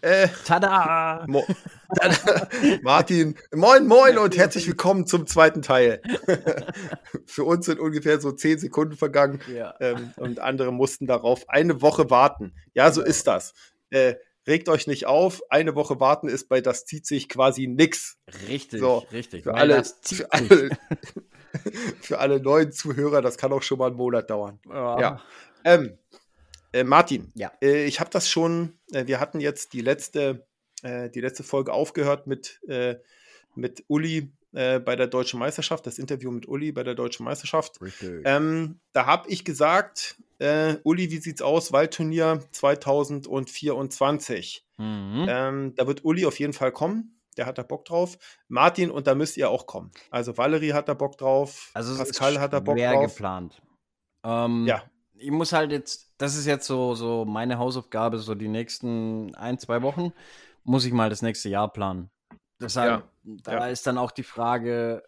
Äh, Tada! Mo Tada! Martin, moin, moin und herzlich willkommen zum zweiten Teil. Für uns sind ungefähr so zehn Sekunden vergangen Ja. ähm, und andere mussten darauf eine Woche warten. Ja, so Genau. ist das. Äh, regt euch nicht auf, eine Woche warten ist bei das zieht sich quasi nix. Richtig, So, richtig. Für alle, für, alle, für alle neuen Zuhörer, das kann auch schon mal einen Monat dauern. Ja. Ähm, äh, Martin, Ja. äh, ich habe das schon, äh, wir hatten jetzt die letzte, äh, die letzte Folge aufgehört mit, äh, mit Uli äh, bei der Deutschen Meisterschaft, das Interview mit Uli bei der Deutschen Meisterschaft. Ähm, da habe ich gesagt, äh, Uli, wie sieht's aus? Waldturnier 2024. mhm. Ähm, da wird Uli auf jeden Fall kommen. Der hat da Bock drauf. Martin, und da müsst ihr auch kommen. Also Valerie hat da Bock drauf. also es Pascal ist hat da Bock drauf. geplant. Ähm, Ja. Ich muss halt jetzt, das ist jetzt so, so meine Hausaufgabe, so die nächsten ein, zwei Wochen, muss ich mal das nächste Jahr planen. Deshalb, da ja. ist dann auch die Frage,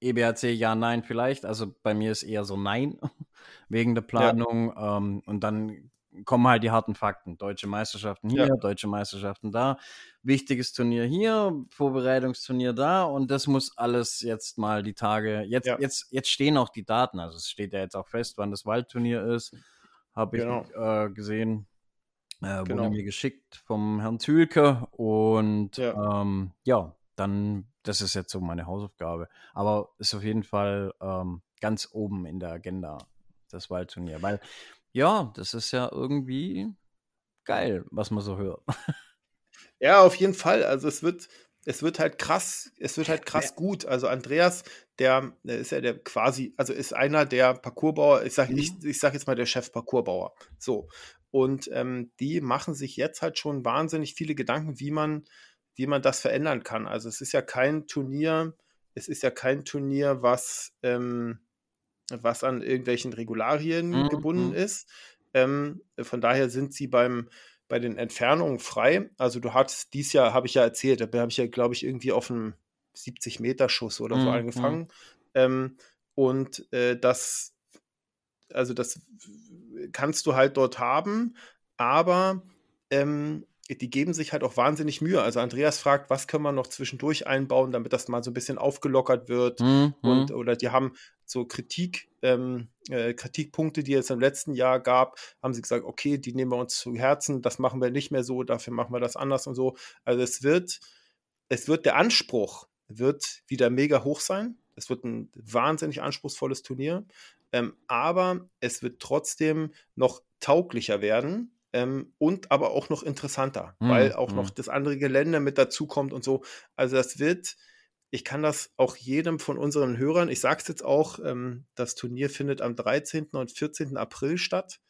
EBRC ja, nein vielleicht. Also bei mir ist eher so nein, wegen der Planung. Ähm, und dann kommen halt die harten Fakten. Deutsche Meisterschaften hier, Ja. deutsche Meisterschaften da, wichtiges Turnier hier, Vorbereitungsturnier da und das muss alles jetzt mal die Tage, jetzt, Ja. jetzt, jetzt stehen auch die Daten, also es steht ja jetzt auch fest, wann das Waldturnier ist, habe ich Genau. äh, gesehen, äh, Genau. wurde mir geschickt vom Herrn Zülke und Ja. ähm, ja, dann, das ist jetzt so meine Hausaufgabe, aber ist auf jeden Fall ähm, ganz oben in der Agenda, das Waldturnier, weil ja, das ist ja irgendwie geil, was man so hört. Ja, auf jeden Fall. Also es wird, es wird halt krass, es wird halt krass gut. Also Andreas, der, der ist ja der quasi, also ist einer der Parcoursbauer, ich sage ich, ich sag jetzt mal der Chef Parcoursbauer. So. Und ähm, die machen sich jetzt halt schon wahnsinnig viele Gedanken, wie man, wie man das verändern kann. Also es ist ja kein Turnier, es ist ja kein Turnier, was, ähm, was an irgendwelchen Regularien Mhm, gebunden mhm. ist. Ähm, von daher sind sie beim, bei den Entfernungen frei. Also du hattest dies Jahr, habe ich ja erzählt, da habe ich ja, glaube ich, irgendwie auf einem 70-Meter-Schuss oder so Mhm, angefangen. Ähm, und äh, das, also das kannst du halt dort haben, aber ähm, die geben sich halt auch wahnsinnig Mühe. Also Andreas fragt, was können wir noch zwischendurch einbauen, damit das mal so ein bisschen aufgelockert wird. Mhm, Und mhm. oder die haben so Kritik, ähm, äh, Kritikpunkte, die es im letzten Jahr gab, haben sie gesagt, okay, die nehmen wir uns zu Herzen, das machen wir nicht mehr so, dafür machen wir das anders und so. Also es wird, es wird der Anspruch wird wieder mega hoch sein. Es wird ein wahnsinnig anspruchsvolles Turnier, ähm, aber es wird trotzdem noch tauglicher werden. Ähm, und aber auch noch interessanter, Mhm, weil auch noch mhm. das andere Gelände mit dazukommt und so. Also das wird, ich kann das auch jedem von unseren Hörern, ich sage es jetzt auch, ähm, das Turnier findet am 13. und 14. April statt.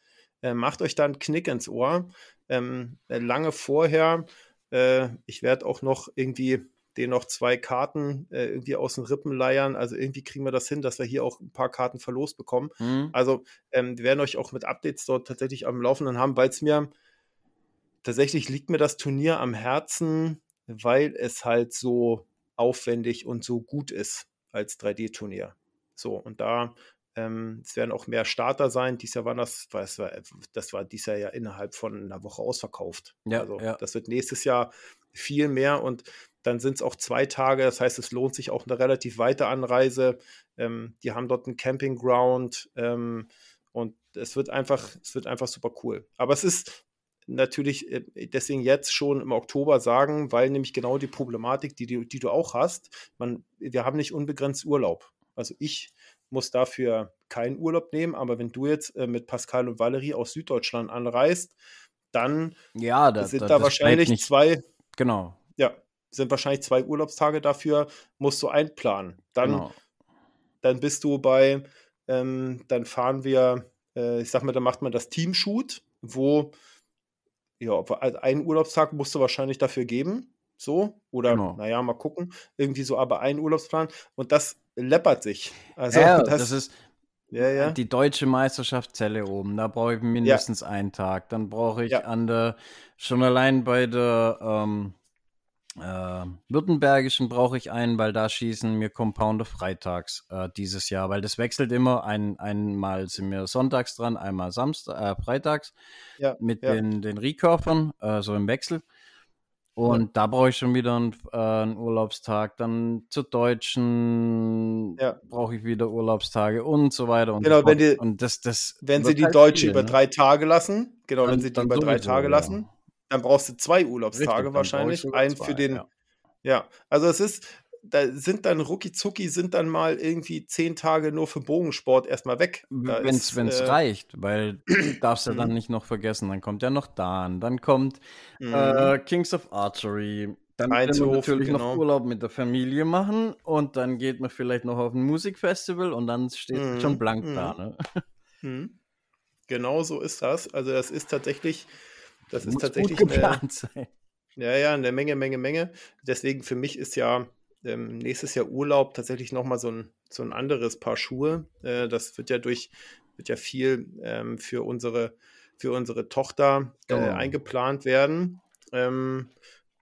Äh, macht euch da einen Knick ins Ohr. Ähm, äh, lange vorher, äh, ich werde auch noch irgendwie den noch zwei Karten äh, irgendwie aus den Rippen leiern. Also irgendwie kriegen wir das hin, dass wir hier auch ein paar Karten verlost bekommen. Mhm. Also ähm, wir werden euch auch mit Updates dort tatsächlich am Laufenden haben, weil es mir tatsächlich liegt mir das Turnier am Herzen, weil es halt so aufwendig und so gut ist als 3D-Turnier. So, und da, ähm, es werden auch mehr Starter sein. Dies Jahr waren das, war, das war, das war dies Jahr ja innerhalb von einer Woche ausverkauft. Ja, also ja. das wird nächstes Jahr viel mehr und dann sind es auch zwei Tage. Das heißt, es lohnt sich auch eine relativ weite Anreise. Ähm, die haben dort einen Campingground ähm, und es wird einfach, es wird einfach super cool. Aber es ist natürlich äh, deswegen jetzt schon im Oktober sagen, weil nämlich genau die Problematik, die, die, die du auch hast, man, wir haben nicht unbegrenzt Urlaub. Also ich muss dafür keinen Urlaub nehmen, aber wenn du jetzt äh, mit Pascal und Valerie aus Süddeutschland anreist, dann Ja, da, sind da, da wahrscheinlich nicht, zwei, genau, sind wahrscheinlich zwei Urlaubstage dafür, musst du einplanen. Dann, genau. dann bist du bei, ähm, dann fahren wir, äh, ich sag mal, dann macht man das Teamshoot, wo, ja, einen Urlaubstag musst du wahrscheinlich dafür geben, so, oder, Genau. naja, mal gucken, irgendwie so, aber einen Urlaubsplan und das läppert sich. Also, ja, das, das, ist ja, ja, die deutsche Meisterschaft Zelle oben. Da brauche ich mindestens einen Tag. Dann brauche ich Ja. an der, schon allein bei der ähm, äh, Württembergischen brauche ich einen, weil da schießen mir Compounder freitags äh, dieses Jahr, weil das wechselt immer. Ein, einmal sind wir sonntags dran, einmal Samstag, äh, freitags ja, mit ja. den, den Recurvern, äh, so im Wechsel. Und ja. da brauche ich schon wieder einen, äh, einen, Urlaubstag. Dann zur Deutschen brauche ich wieder Urlaubstage und so weiter. Und genau, wenn, die, und das, das wenn sie die halt Deutsche viel, über ne? drei Tage lassen, genau, dann, wenn sie die über drei Tage lassen, dann brauchst du zwei Urlaubstage Richtig, wahrscheinlich. Einen zwei, für den. Ja. also es ist, da sind dann rucki sind dann mal irgendwie zehn Tage nur für Bogensport erstmal weg. Wenn es äh, reicht, weil du darfst ja dann mhm. nicht noch vergessen, dann kommt ja noch Dan, dann kommt äh, mhm. Kings of Archery, dann können wir natürlich genau. noch Urlaub mit der Familie machen und dann geht man vielleicht noch auf ein Musikfestival und dann steht mhm. schon blank mhm. da. Ne? Mhm. Genau so ist das. Also das ist tatsächlich, das, das ist tatsächlich gut geplant eine, sein. Ja, ja, eine Menge, Menge, Menge. Deswegen für mich ist ja ähm, nächstes Jahr Urlaub tatsächlich nochmal so ein, so ein anderes Paar Schuhe. Äh, das wird ja durch, wird ja viel ähm, für unsere, für unsere Tochter äh, oh. eingeplant werden. Ähm,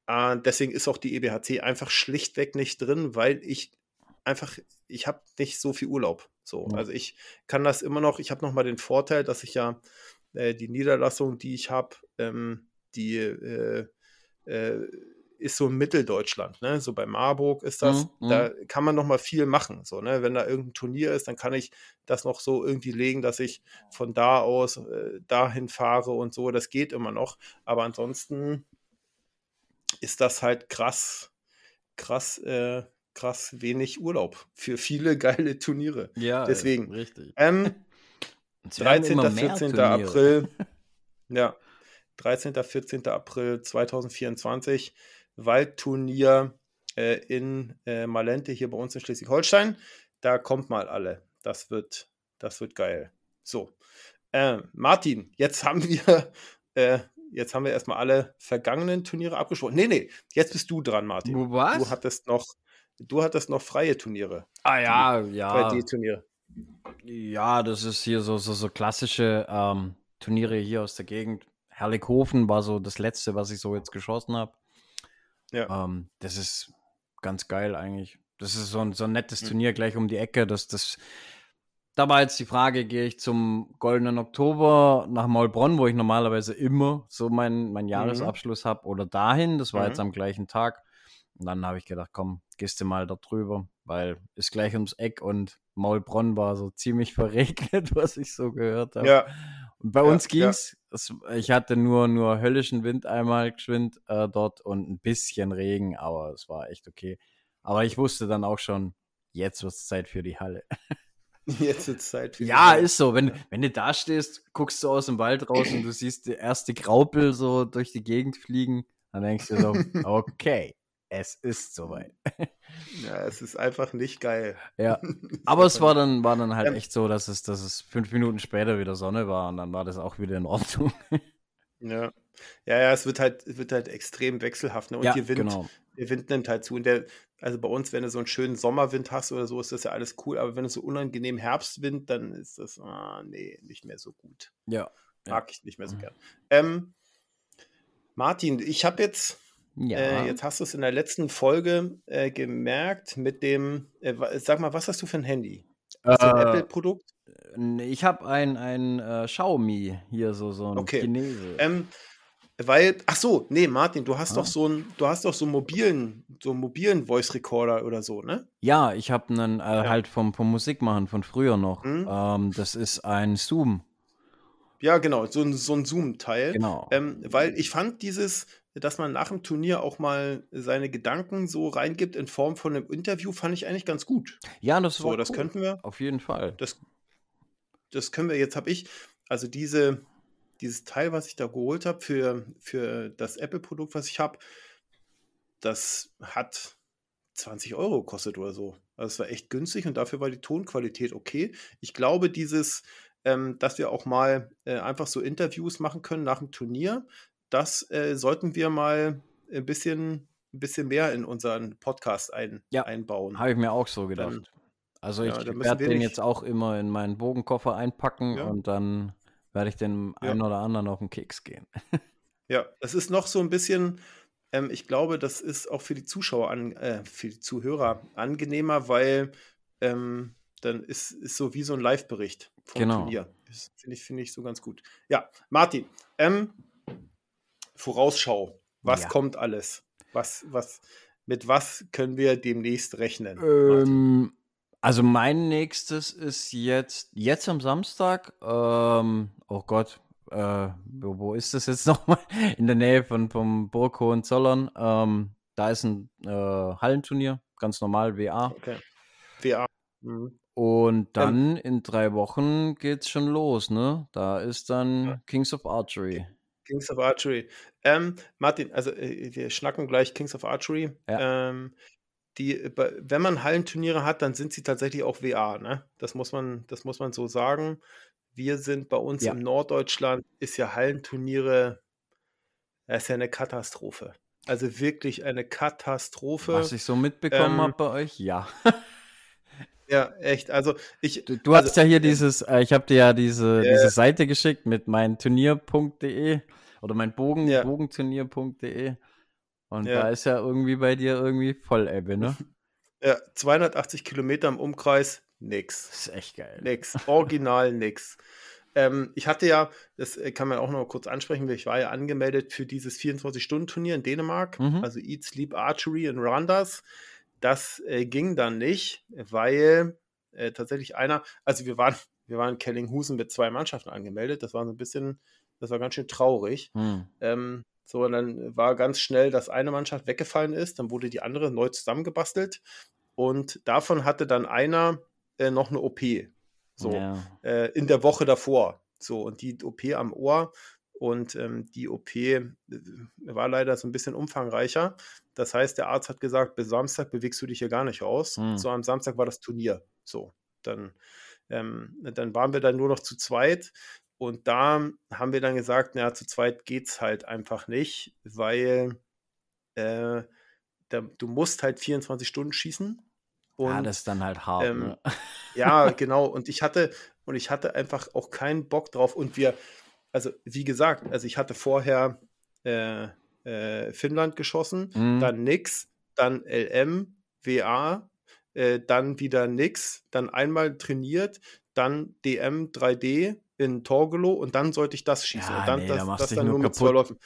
äh, deswegen ist auch die EBHC einfach schlichtweg nicht drin, weil ich einfach, ich habe nicht so viel Urlaub. So, ja. also ich kann das immer noch, ich habe noch mal den Vorteil, dass ich ja äh, die Niederlassung, die ich habe, ähm, die äh, äh, ist so Mitteldeutschland, ne? So bei Marburg ist das, mhm, da mhm. kann man noch mal viel machen. So, ne? Wenn da irgendein Turnier ist, dann kann ich das noch so irgendwie legen, dass ich von da aus äh, dahin fahre und so. Das geht immer noch. Aber ansonsten ist das halt krass, krass, äh, krass wenig Urlaub für viele geile Turniere. Ja, deswegen. Richtig. Ähm, 13. 14. April. Ja, 13. 14. April 2024 Waldturnier äh, in äh, Malente hier bei uns in Schleswig-Holstein. Da kommt mal alle. Das wird, das wird geil. So. Äh, Martin, jetzt haben wir, äh, jetzt haben wir erstmal alle vergangenen Turniere abgesprochen. Nee, nee, jetzt bist du dran, Martin. Was? Du hattest noch, du hattest noch freie Turniere. Ah ja, ja. 3D-Turniere. Ja, das ist hier so, so, so klassische ähm, Turniere hier aus der Gegend. Herrlichhofen war so das letzte, was ich so jetzt geschossen habe. Ja. Ähm, das ist ganz geil eigentlich. Das ist so ein, so ein nettes mhm. Turnier gleich um die Ecke. Das, das, da war jetzt die Frage, gehe ich zum Goldenen Oktober nach Maulbronn, wo ich normalerweise immer so meinen mein mhm. Jahresabschluss mhm. habe, oder dahin. Das war mhm. jetzt am gleichen Tag. Und dann habe ich gedacht, komm, gehst du mal da drüber, weil ist gleich ums Eck und Maulbronn war so ziemlich verregnet, was ich so gehört habe. Ja. Bei ja, uns ging's. Ja. ich hatte nur, nur höllischen Wind einmal geschwind äh, dort und ein bisschen Regen, aber es war echt okay. Aber ich wusste dann auch schon, jetzt wird es Zeit für die Halle. Jetzt wird es Zeit für die ja, Halle. Ja, ist so. Wenn, wenn du da stehst, guckst du aus dem Wald raus und du siehst die erste Graupel so durch die Gegend fliegen, dann denkst du so, okay, es ist soweit. Ja, es ist einfach nicht geil. Ja, aber es war dann, war dann halt echt so, dass es, dass es fünf Minuten später wieder Sonne war und dann war das auch wieder in Ordnung. Ja. Ja, ja, es wird halt, es wird halt extrem wechselhaft. Ne? Und ja, die Wind, genau. der Wind nimmt halt zu. Und der, also bei uns, wenn du so einen schönen Sommerwind hast oder so, ist das ja alles cool. Aber wenn du so unangenehm Herbstwind, dann ist das, ah, nee, nicht mehr so gut. Ja. Mag ja. ich nicht mehr so mhm. gern. Ähm, Martin, ich habe jetzt ja. Äh, jetzt hast du es in der letzten Folge äh, gemerkt mit dem, äh, sag mal, was hast du für ein Handy? Ist das ein äh, Apple-Produkt? Ich habe ein, ein äh, Xiaomi hier, so, so ein okay. Chinese. Ähm, weil, ach so, nee, Martin, du hast ah. doch so einen, du hast doch so einen mobilen, so einen mobilen Voice Recorder oder so, ne? Ja, ich habe einen äh, ja. halt vom, vom Musikmachen von früher noch. Mhm. Ähm, das ist ein Zoom. Ja, genau, so ein, so ein Zoom-Teil. Genau. Ähm, weil ich fand dieses, dass man nach dem Turnier auch mal seine Gedanken so reingibt in Form von einem Interview, fand ich eigentlich ganz gut. Ja, das so, das cool. könnten wir. Auf jeden Fall. Das, das können wir. Jetzt habe ich also diese dieses Teil, was ich da geholt habe für für das Apple-Produkt, was ich habe, das hat 20 Euro gekostet oder so. Also es war echt günstig und dafür war die Tonqualität okay. Ich glaube, dieses, ähm, dass wir auch mal äh, einfach so Interviews machen können nach dem Turnier, das äh, sollten wir mal ein bisschen, ein bisschen mehr in unseren Podcast ein, ja, einbauen. Habe ich mir auch so gedacht. Dann, also ich ja, werde den jetzt auch immer in meinen Bogenkoffer einpacken ja. und dann werde ich den ja. einen oder anderen auf den Keks gehen. ja, es ist noch so ein bisschen, ähm, ich glaube, das ist auch für die Zuschauer, an, äh, für die Zuhörer angenehmer, weil ähm, dann ist, ist so wie so ein Live-Bericht vom genau. Turnier. Finde ich, find ich so ganz gut. Ja, Martin, ähm, Vorausschau Was Ja. kommt alles? Was, was, mit was können wir demnächst rechnen? Ähm, also mein nächstes ist jetzt, jetzt am Samstag, ähm, oh Gott, äh, wo, wo ist das jetzt nochmal? In der Nähe von vom Burg Hohenzollern. Ähm, da ist ein äh, Hallenturnier, ganz normal, WA. Okay. WA. Mhm. Und dann in drei Wochen geht's schon los, ne? Da ist dann Ja. Kings of Archery. Kings of Archery. Ähm, Martin, also äh, wir schnacken gleich Kings of Archery. Ähm, die, äh, wenn man Hallenturniere hat, dann sind sie tatsächlich auch WA, ne? Das muss man, das muss man so sagen. Wir sind bei uns Ja. im Norddeutschland, ist ja Hallenturniere, das ist ja eine Katastrophe. Also wirklich eine Katastrophe. Was ich so mitbekommen Ähm, habe bei euch, ja. ja, echt. Also ich. Du, du also, hast ja hier dieses, äh, ich habe dir ja diese, Äh, diese Seite geschickt mit meinturnier.de oder mein Bogen, Ja. bogenturnier.de. Und Ja. da ist ja irgendwie bei dir irgendwie Vollebbe, ne? Ja, 280 Kilometer im Umkreis, nix. Das ist echt geil. Nix. Original nix. Ähm, ich hatte ja, das äh, kann man auch noch kurz ansprechen, ich war ja angemeldet für dieses 24-Stunden-Turnier in Dänemark, Mhm. also Eat Sleep Archery in Randers. Das äh, ging dann nicht, weil äh, tatsächlich einer, also wir waren, wir waren in Kellinghusen mit zwei Mannschaften angemeldet, das war so ein bisschen, das war ganz schön traurig. Hm. Ähm, so, und dann war ganz schnell, dass eine Mannschaft weggefallen ist, dann wurde die andere neu zusammengebastelt und davon hatte dann einer äh, noch eine OP. So, Ja. äh, in der Woche davor. So, und die OP am Ohr und ähm, die OP äh, war leider so ein bisschen umfangreicher. Das heißt, der Arzt hat gesagt, bis Samstag bewegst du dich hier gar nicht raus. Hm. So, am Samstag war das Turnier. So, dann, ähm, dann waren wir dann nur noch zu zweit. Und da haben wir dann gesagt, na, zu zweit geht's halt einfach nicht, weil äh, da, du musst halt 24 Stunden schießen. Und ja, das ist dann halt hart, ähm, ne? ja, genau. Und ich hatte, und ich hatte einfach auch keinen Bock drauf. Und wir, also wie gesagt, also ich hatte vorher äh, äh, Finnland geschossen, Mhm. dann nix, dann LM, WA, äh, dann wieder nix, dann einmal trainiert, dann DM 3D in Torgelow und dann sollte ich das schießen. Ja, und dann nee, da das, machst das dann nur nur mit zwei. Läufen.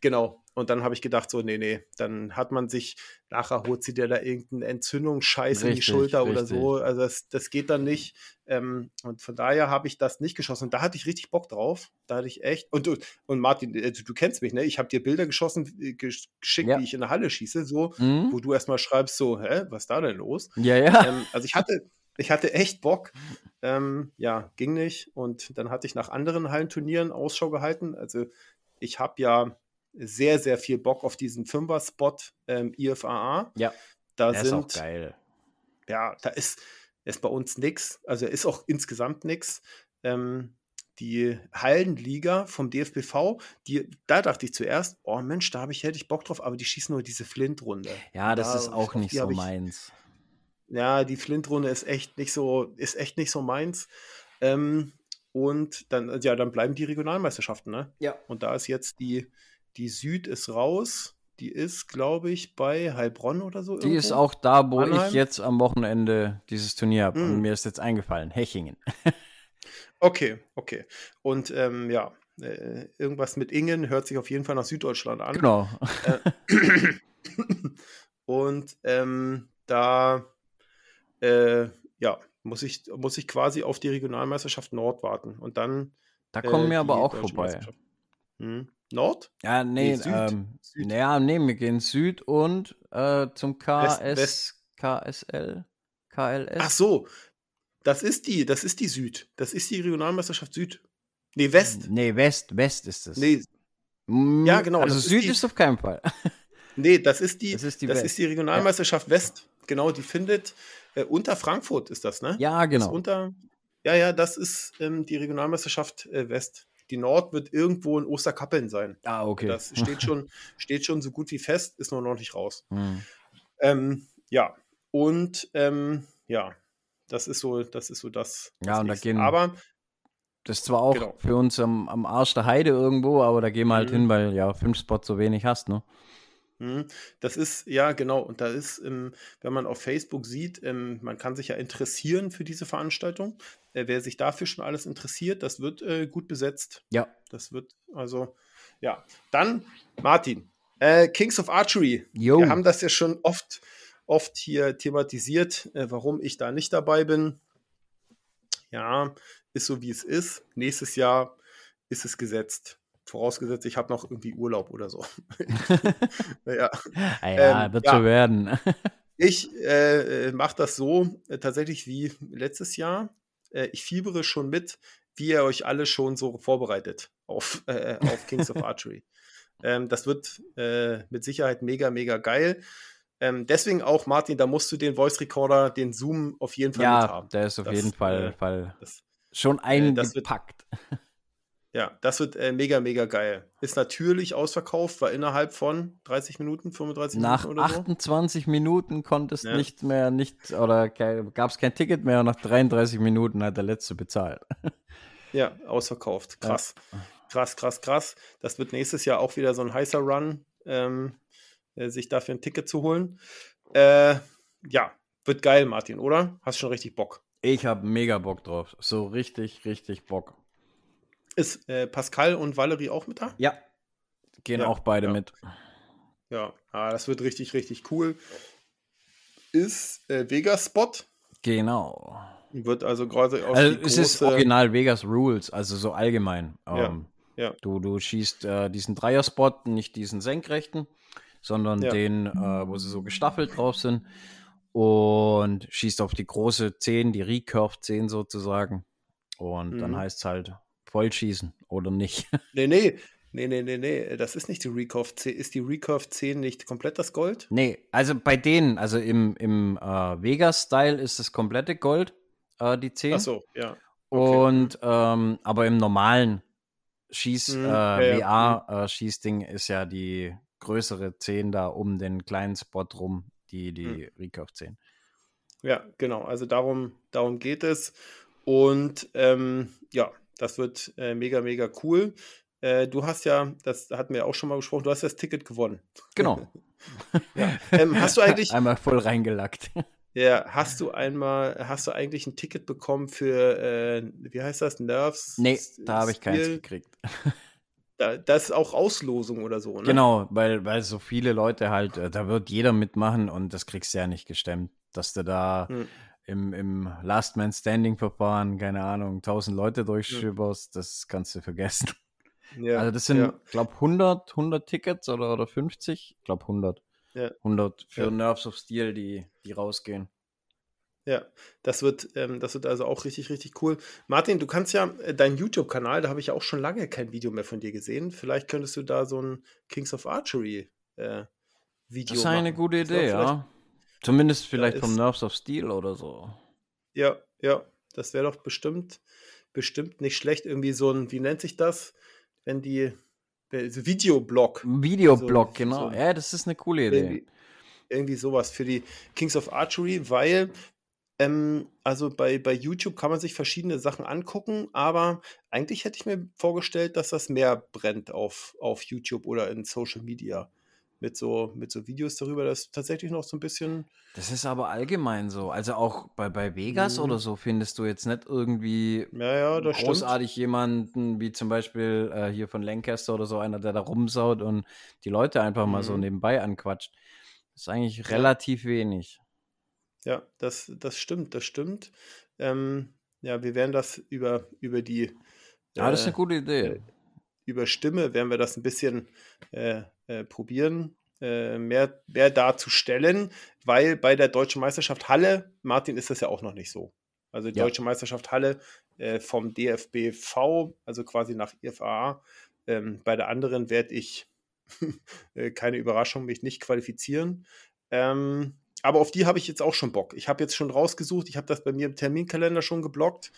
Genau. Und dann habe ich gedacht, so, nee, nee, dann hat man sich, nachher holt sie dir da irgendeinen Entzündungsscheiß in die Richtig, Schulter oder richtig. so. Also das, das geht dann nicht. Ähm, und von daher habe ich das nicht geschossen. Und da hatte ich richtig Bock drauf. Da hatte ich echt. Und, und Martin, äh, du, du kennst mich, ne? Ich habe dir Bilder geschossen, äh, gesch- geschickt, Ja. wie ich in der Halle schieße, so, Mhm. wo du erstmal schreibst, so, hä, was ist da denn los? Ja, ja. ähm, also ich hatte, ich hatte echt Bock. Ähm, ja, ging nicht. Und dann hatte ich nach anderen Hallenturnieren Ausschau gehalten. Also ich habe ja sehr, sehr viel Bock auf diesen Fünfer-Spot ähm, IFAA. Ja. Da Der ist auch sind, geil. ja, da ist, ist bei uns nichts. Also ist auch insgesamt nichts. Ähm, die Hallenliga vom DFBV, die, da dachte ich zuerst, oh Mensch, da habe ich, hätte ich Bock drauf, aber die schießen nur diese Flint-Runde. Ja, das Da- ist auch nicht so ich- meins. Ja, die Flint-Runde ist echt nicht so, ist echt nicht so meins. Ähm, und dann, ja, dann bleiben die Regionalmeisterschaften, ne? Ja. Und da ist jetzt die, die Süd ist raus. Die ist, glaube ich, bei Heilbronn oder so. Die ist irgendwo. auch da, wo Mannheim? ich jetzt am Wochenende dieses Turnier habe. Und Mhm. mir ist jetzt eingefallen, Hechingen. Okay, okay. Und ähm, ja, äh, irgendwas mit Ingen hört sich auf jeden Fall nach Süddeutschland an. Genau. Und ähm, da äh, ja, muss ich, muss ich quasi auf die Regionalmeisterschaft Nord warten. Und dann Da kommen äh, wir aber auch vorbei. Hm. Nord? Ja, nee, Nee, Süd. ähm, Süd. naja, nee, wir gehen Süd und äh, zum KS, West. KSL, KLS. Ach so, das ist die, das ist die Süd. Das ist die Regionalmeisterschaft Süd. Nee, West. Nee, West, West ist es. Nee, Ja, genau, Also das ist Süd die- ist auf keinen Fall. nee, das ist die, Das ist die das ist die Regionalmeisterschaft West. Genau, die findet äh, unter Frankfurt ist das, ne? Ja, genau. unter, ja, ja, das ist ähm, die Regionalmeisterschaft äh, West. Die Nord wird irgendwo in Osterkappeln sein. Ah, okay. Das steht schon, steht schon so gut wie fest, ist nur noch nicht raus. Hm. Ähm, ja, und ähm, ja, das ist so, das ist so das. Ja, und da gehen- Aber Das ist zwar auch Genau. für uns am, am Arsch der Heide irgendwo, aber da gehen wir halt Mhm. hin, weil ja fünf Spots so wenig hast, ne? Mhm. Das ist, ja, genau. Und da ist, ähm, wenn man auf Facebook sieht, ähm, man kann sich ja interessieren für diese Veranstaltung. Äh, wer sich dafür schon alles interessiert, das wird äh, gut besetzt. Ja. Das wird, also, ja. Dann, Martin, Äh, Kings of Archery. Jo. Wir haben das ja schon oft, oft hier thematisiert, warum ich da nicht dabei bin. Ja, ist so wie es ist. Nächstes Jahr ist es gesetzt. Vorausgesetzt, ich habe noch irgendwie Urlaub oder so. ja, ah ja ähm, wird ja. so werden. ich äh, mache das so äh, tatsächlich wie letztes Jahr. Äh, ich fiebere schon mit, wie ihr euch alle schon so vorbereitet auf, äh, auf Kings of Archery. Ähm, das wird äh, mit Sicherheit mega, mega geil. Ähm, deswegen auch, Martin, da musst du den Voice Recorder, den Zoom auf jeden Fall ja, mit haben. Ja, der ist auf das, jeden Fall, äh, Fall das, schon eingepackt. Wird, ja, das wird äh, mega, mega geil. Ist natürlich ausverkauft, war innerhalb von 30 Minuten, 35 nach Minuten oder so. Nach 28 Minuten konntest ja. nicht mehr, nicht, oder gab es kein Ticket mehr und nach 33 Minuten hat der letzte bezahlt. Ja, ausverkauft. Krass. Ja. Krass, krass, krass. Das wird nächstes Jahr auch wieder so ein heißer Run, ähm, äh, sich dafür ein Ticket zu holen. Äh, ja, wird geil, Martin, oder? Hast schon richtig Bock. Ich habe mega Bock drauf. So richtig, richtig Bock. Ist äh, Pascal und Valerie auch mit da? Ja. Gehen ja, auch beide ja. mit. Ja, ah, das wird richtig, richtig cool. Ist äh, Vegas Spot. Genau. Wird also gerade auf also es ist original Vegas Rules, also so allgemein. Ähm, ja. Du, du schießt äh, diesen Dreier-Spot, nicht diesen senkrechten, sondern ja. den, äh, wo sie so gestaffelt drauf sind. Und schießt auf die große 10, die Recurve 10 sozusagen. Und mhm. dann heißt es halt vollschießen oder nicht. Nee, nee. Nee, nee, nee, nee, das ist nicht die Recurve 10. Ist die Recurve 10 nicht komplett das Gold? Nee, also bei denen, also im, im äh, Vegas-Style ist das komplette Gold, äh, die 10. Ach so, ja. Okay. Und, ähm, aber im normalen Schieß, hm, äh, ja, WA-Schießding hm. ist ja die größere 10 da um den kleinen Spot rum, die, die hm. Recurve 10. Ja, genau. Also darum, darum geht es. Und ähm, ja, das wird äh, mega, mega cool. Äh, du hast ja, das hatten wir auch schon mal gesprochen, du hast das Ticket gewonnen. Genau. ja. ähm, hast du eigentlich. Einmal voll reingelackt. Ja, hast du einmal, hast du eigentlich ein Ticket bekommen für, äh, wie heißt das, Nerves? Nee, da habe ich keins gekriegt. Da, das ist auch Auslosung oder so, ne? Genau, weil, weil so viele Leute halt, äh, da wird jeder mitmachen und das kriegst du ja nicht gestemmt, dass du da hm. Im, im Last Man Standing Verfahren, keine Ahnung, 1000 Leute durchschüberst, hm. das kannst du vergessen. Ja, also das sind, ja. glaube 100, 100 Tickets oder, oder 50, ich glaube 100. Ja. 100 für ja. Nerves of Steel, die, die rausgehen. Ja, das wird, ähm, das wird also auch richtig, richtig cool. Martin, du kannst ja äh, deinen YouTube-Kanal, da habe ich ja auch schon lange kein Video mehr von dir gesehen. Vielleicht könntest du da so ein Kings of Archery äh, Video Das ist eine machen. gute Idee, ja. Zumindest vielleicht vom Nerves of Steel oder so. Ja, ja, das wäre doch bestimmt, bestimmt nicht schlecht. Irgendwie so ein, wie nennt sich das, wenn die Videoblog. Videoblog, so, genau. So, ja, das ist eine coole Idee. Irgendwie, irgendwie, sowas für die Kings of Archery, weil ähm, also bei, bei YouTube kann man sich verschiedene Sachen angucken, aber eigentlich hätte ich mir vorgestellt, dass das mehr brennt auf, auf YouTube oder in Social Media mit so, mit so Videos darüber, das ist tatsächlich noch so ein bisschen. Das ist aber allgemein so. Also auch bei, bei Vegas mhm. oder so findest du jetzt nicht irgendwie ja, ja, großartig stimmt. jemanden, wie zum Beispiel äh, hier von Lancaster oder so, einer, der da rumsaut und die Leute einfach mhm. mal so mhm. nebenbei anquatscht. Das ist eigentlich ja. relativ wenig. Ja, das, das stimmt, das stimmt. Ähm, ja, wir werden das über, über die. Ja, das ist eine äh, gute Idee. Äh, über Stimme werden wir das ein bisschen äh, äh, probieren, äh, mehr, mehr darzustellen, weil bei der Deutschen Meisterschaft Halle, Martin, ist das ja auch noch nicht so. Also die ja. Deutsche Meisterschaft Halle äh, vom DFBV, also quasi nach IFA. Ähm, bei der anderen werde ich, äh, keine Überraschung, mich nicht qualifizieren. Ähm, aber auf die habe ich jetzt auch schon Bock. Ich habe jetzt schon rausgesucht, ich habe das bei mir im Terminkalender schon geblockt.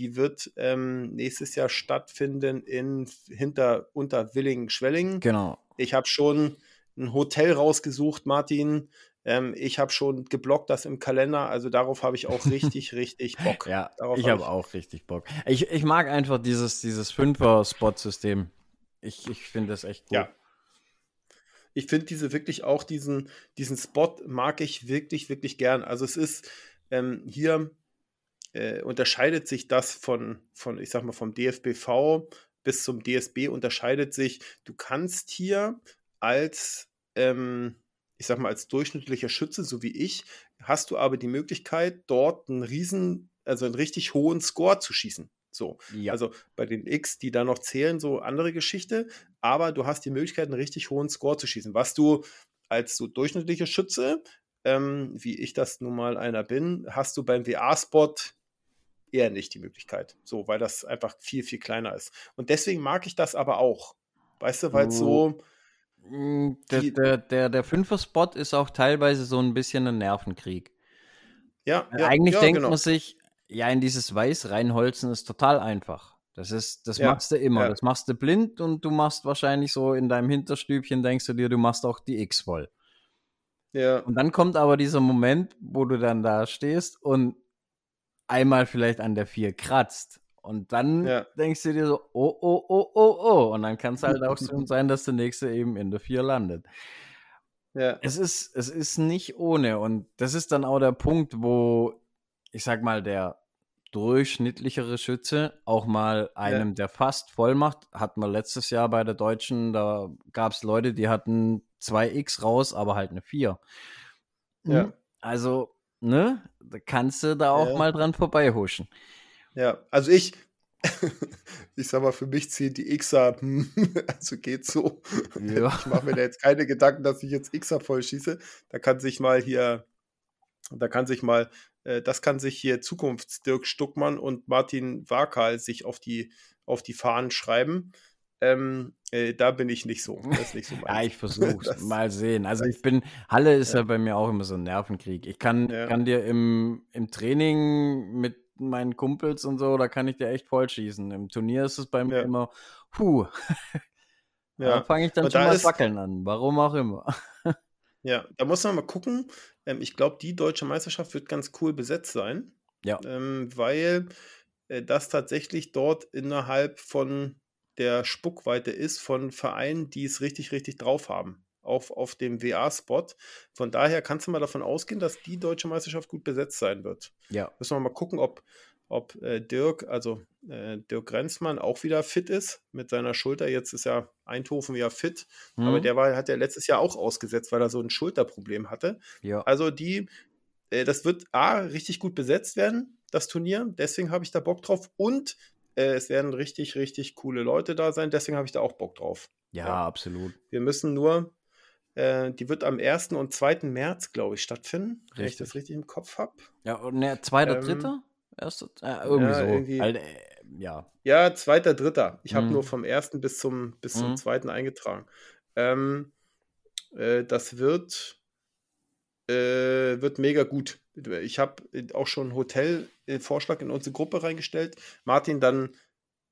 Die wird ähm, nächstes Jahr stattfinden in hinter unter Willingen-Schwellingen. Genau. Ich habe schon ein Hotel rausgesucht, Martin. Ähm, ich habe schon geblockt das im Kalender, also darauf habe ich auch richtig, richtig Bock. Ja, darauf ich habe hab auch richtig Bock. Ich, ich mag einfach dieses, dieses Fünfer-Spot-System. Ich, ich finde das echt cool. Ja. Ich finde diese wirklich auch, diesen, diesen Spot mag ich wirklich, wirklich gern. Also es ist ähm, hier äh, unterscheidet sich das von, von, ich sag mal, vom DFBV bis zum DSB unterscheidet sich. Du kannst hier als, ähm, ich sag mal, als durchschnittlicher Schütze, so wie ich, hast du aber die Möglichkeit, dort einen riesen, also einen richtig hohen Score zu schießen. So, Ja. also bei den X, die da noch zählen, so andere Geschichte, aber du hast die Möglichkeit, einen richtig hohen Score zu schießen, was du als so durchschnittlicher Schütze, ähm, wie ich das nun mal einer bin, hast du beim WA-Spot eher nicht die Möglichkeit. So, weil das einfach viel, viel kleiner ist. Und deswegen mag ich das aber auch. Weißt du, weil es so, Mm, Der, der, der, der Fünfer-Spot ist auch teilweise so ein bisschen ein Nervenkrieg. ja, ja Eigentlich ja, denkt genau. man sich, ja, in dieses Weiß reinholzen ist total einfach. Das ist, das Ja, machst du immer. Das machst du blind und du machst wahrscheinlich so in deinem Hinterstübchen, denkst du dir, du machst auch die X voll. Ja, Und dann kommt aber dieser Moment, wo du dann da stehst und einmal vielleicht an der 4 kratzt. Und dann Ja. denkst du dir so, oh, oh, oh, oh, oh. Und dann kann es halt auch so sein, dass der nächste eben in der 4 landet. ja, Es ist, es ist nicht ohne. Und das ist dann auch der Punkt, wo, ich sag mal, der durchschnittlichere Schütze auch mal einem, der fast voll macht, hatten wir letztes Jahr bei der Deutschen, da gab es Leute, die hatten 2x raus, aber halt eine 4. Ja. Mhm. Also, ne, da kannst du da auch Ja. mal dran vorbeihuschen. ja. Also ich, ich sag mal, für mich ziehen die Xer, also geht so. Ja. Ich mache mir da jetzt keine Gedanken, dass ich jetzt Xer voll schieße. Da kann sich mal hier, da kann sich mal, äh, das kann sich hier Zukunfts-Dirk Stuckmann und Martin Wakal sich auf die, auf die Fahnen schreiben. Ähm, äh, da bin ich nicht so. Das ist nicht so Ja, ich versuch's. Mal sehen. Also ich bin, Halle ist ja. ja. bei mir auch immer so ein Nervenkrieg. Ich kann, Ja. kann dir im, im Training mit meinen Kumpels und so, da kann ich dir echt voll schießen. Im Turnier ist es bei mir Ja. immer, puh, da fange ich dann Und schon da mal ist- wackeln an. Warum auch immer. ja, da muss man mal gucken. Ähm, ich glaube, die deutsche Meisterschaft wird ganz cool besetzt sein. Ja. ähm, weil äh, das tatsächlich dort innerhalb von der Spuckweite ist von Vereinen, die es richtig, richtig drauf haben. Auf, auf dem WA-Spot. Von daher kannst du mal davon ausgehen, dass die deutsche Meisterschaft gut besetzt sein wird. Ja. Müssen wir mal gucken, ob, ob äh, Dirk, also äh, Dirk Grenzmann, auch wieder fit ist mit seiner Schulter. Jetzt ist ja Eindhoven ja fit, aber Hm? der war, hat ja letztes Jahr auch ausgesetzt, weil er so ein Schulterproblem hatte. ja. Also die, äh, das wird A, richtig gut besetzt werden, das Turnier. Deswegen habe ich da Bock drauf. Und äh, es werden richtig, richtig coole Leute da sein. Deswegen habe ich da auch Bock drauf. ja, ja. absolut. Wir müssen nur, äh, die wird am 1. und 2. März, glaube ich, stattfinden. Wenn ich Richtig. das richtig im Kopf habe. Ja, und zweiter, Ähm, dritter? Erster? Äh, irgendwie ja, so. irgendwie- Halt, äh, ja. Ja, 2. 3. Ich habe Mhm. nur vom 1. bis zum, bis zum Mhm. 2. eingetragen. Ähm, äh, das wird, äh, wird mega gut. Ich habe auch schon einen Hotelvorschlag in unsere Gruppe reingestellt. Martin, dann,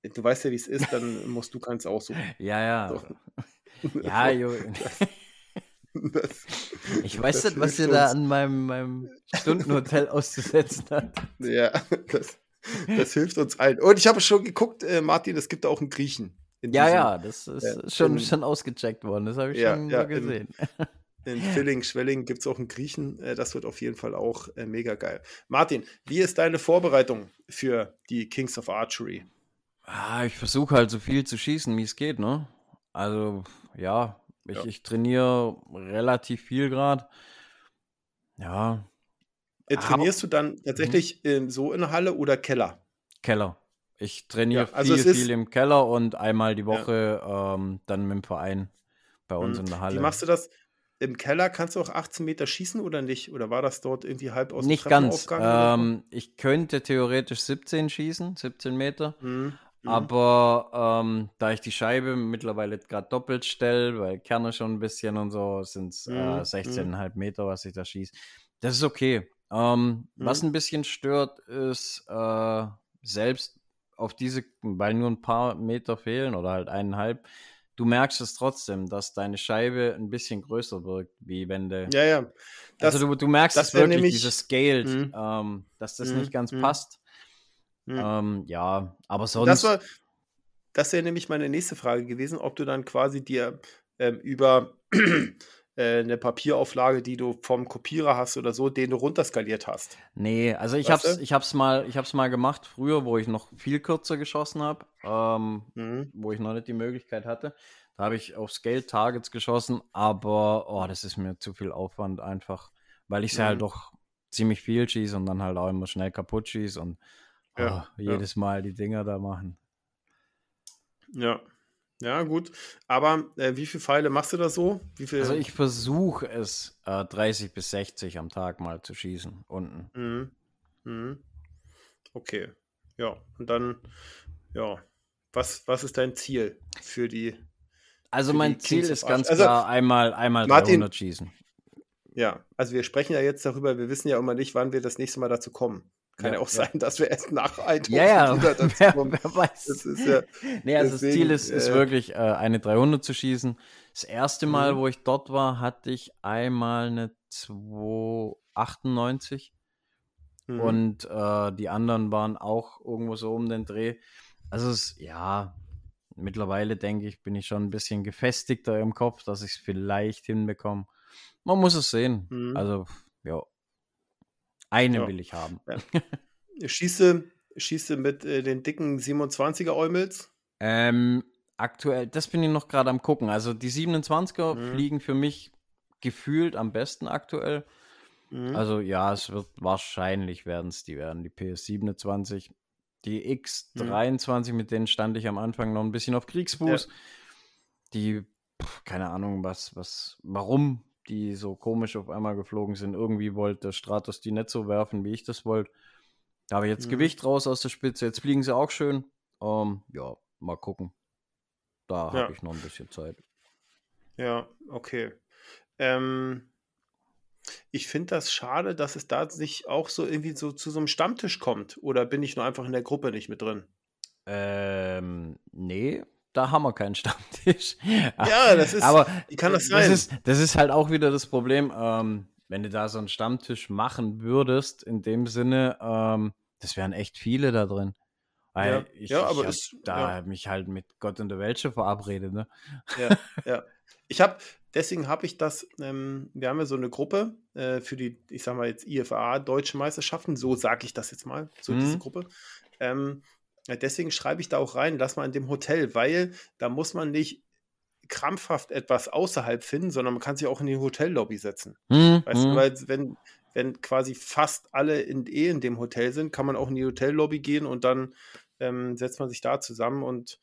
du weißt ja, wie es ist, dann musst du keins aussuchen. Ja, ja. So. Ja, jo. Das, Ich weiß nicht, was ihr da an meinem, meinem Stundenhotel auszusetzen habt. Ja, das, das hilft uns allen. Und ich habe schon geguckt, äh, Martin, es gibt auch einen Griechen. Ja, diesem- ja, das ist Ja, schon, in- schon ausgecheckt worden. Das habe ich Ja, schon ja, so gesehen. In Filling, Schwelling gibt es auch einen Griechen. Äh, Das wird auf jeden Fall auch äh, mega geil. Martin, wie ist deine Vorbereitung für die Kings of Archery? Ah, ich versuche halt so viel zu schießen, wie es geht, ne? Also, ja, ich, Ja. ich trainiere relativ viel gerade. Ja, Äh, Aber- trainierst du dann tatsächlich ähm, so in der Halle oder Keller? Keller. Ich trainiere Ja, also viel, viel im Keller und einmal die Woche ähm, dann mit dem Verein bei uns Mhm. in der Wie Halle. machst du das? Im Keller kannst du auch 18 Meter schießen oder nicht? Oder war das dort irgendwie halb aus dem Nicht ganz. Ähm, ich könnte theoretisch 17 schießen, 17 Meter. Mhm. Mhm. Aber ähm, da ich die Scheibe mittlerweile gerade doppelt stelle, weil Kerne schon ein bisschen und so, sind es Mhm, äh, mhm. 16,5 Meter, was ich da schieße. Das ist okay. Ähm, Was Mhm. ein bisschen stört, ist äh, selbst auf diese, weil nur ein paar Meter fehlen oder halt eineinhalb, du merkst es trotzdem, dass deine Scheibe ein bisschen größer wirkt, wie wenn du. Ja, ja. Das, also du, du merkst es wirklich, nämlich- dieses Scaled, Mhm. ähm, dass das Mhm, nicht ganz mhm. passt. Mhm. Ähm, ja, aber sonst. Das war, das wäre nämlich meine nächste Frage gewesen, ob du dann quasi dir ähm, über, äh, eine Papierauflage, die du vom Kopierer hast oder so, den du runterskaliert hast. Nee, also ich weißt hab's, du? ich hab's mal, ich hab's mal gemacht früher, wo ich noch viel kürzer geschossen habe, ähm, mhm. wo ich noch nicht die Möglichkeit hatte. Da habe ich auf Scale Targets geschossen, aber oh, das ist mir zu viel Aufwand einfach, weil ich sie halt mhm. halt doch ziemlich viel schieße und dann halt auch immer schnell kaputt schieße und oh, ja, jedes ja. Mal die Dinger da machen. Ja, ja, gut. Aber äh, wie viele Pfeile machst du da so? also ich versuche es äh, 30 bis 60 am Tag mal zu schießen unten. Mhm. Mhm. Okay. Ja, und dann, ja, was, was ist dein Ziel für die? Also für mein die Ziel ist ganz also, klar einmal, einmal Martin, 300 schießen. Ja, also wir sprechen ja jetzt darüber, wir wissen ja immer nicht, wann wir das nächste Mal dazu kommen. Kann ja, ja auch sein, dass wir erst nach Eindhoven ja, ja. dazu kommen. Wer, wer weiß. Das ist ja, nee, also deswegen, das Ziel ist, ist äh, wirklich, äh, eine 300 zu schießen. Das erste Mal, mhm. wo ich dort war, hatte ich einmal eine 298 mhm. und äh, die anderen waren auch irgendwo so um den Dreh. Also es, ja, mittlerweile denke ich, bin ich schon ein bisschen gefestigter im Kopf, dass ich es vielleicht hinbekomme. Man muss es sehen. Mhm. Also, ja, eine ja. will ich haben. Ja. Schieße, schieße mit äh, den dicken 27er Eumels? Ähm, aktuell, das bin ich noch gerade am gucken. Also die 27er mhm. fliegen für mich gefühlt am besten aktuell. Mhm. Also ja, es wird wahrscheinlich werden es die werden, die PS27. Die X23, mhm. mit denen stand ich am Anfang noch ein bisschen auf Kriegsfuß. Ja. Die, pf, keine Ahnung, was, was, warum die so komisch auf einmal geflogen sind. Irgendwie wollte Stratos die nicht so werfen, wie ich das wollte. Da habe ich jetzt mhm. Gewicht raus aus der Spitze. Jetzt fliegen sie auch schön. Um, ähm, ja, mal gucken. Da ja. habe ich noch ein bisschen Zeit. Ja, okay. Ähm, ich finde das schade, dass es da nicht auch so irgendwie so zu so einem Stammtisch kommt. Oder bin ich nur einfach in der Gruppe nicht mit drin? Ähm, nee, da haben wir keinen Stammtisch. Ja, das ist, aber wie kann das sein? Das ist, das ist halt auch wieder das Problem, ähm, wenn du da so einen Stammtisch machen würdest, in dem Sinne, ähm, das wären echt viele da drin. Weil ja, ich, ja, aber ich ist, da ja. mich halt mit Gott und der Welt schon verabredet, ne? Ja, ja. Ich habe, deswegen habe ich das, ähm, wir haben ja so eine Gruppe äh, für die, ich sag mal jetzt IFA Deutsche Meisterschaften, so sage ich das jetzt mal, so mhm. diese Gruppe. Ähm, deswegen schreibe ich da auch rein, lass mal in dem Hotel, weil da muss man nicht krampfhaft etwas außerhalb finden, sondern man kann sich auch in die Hotellobby setzen. Mhm. Weißt du, mhm. weil wenn, wenn quasi fast alle in, eh in dem Hotel sind, kann man auch in die Hotellobby gehen und dann ähm, setzt man sich da zusammen und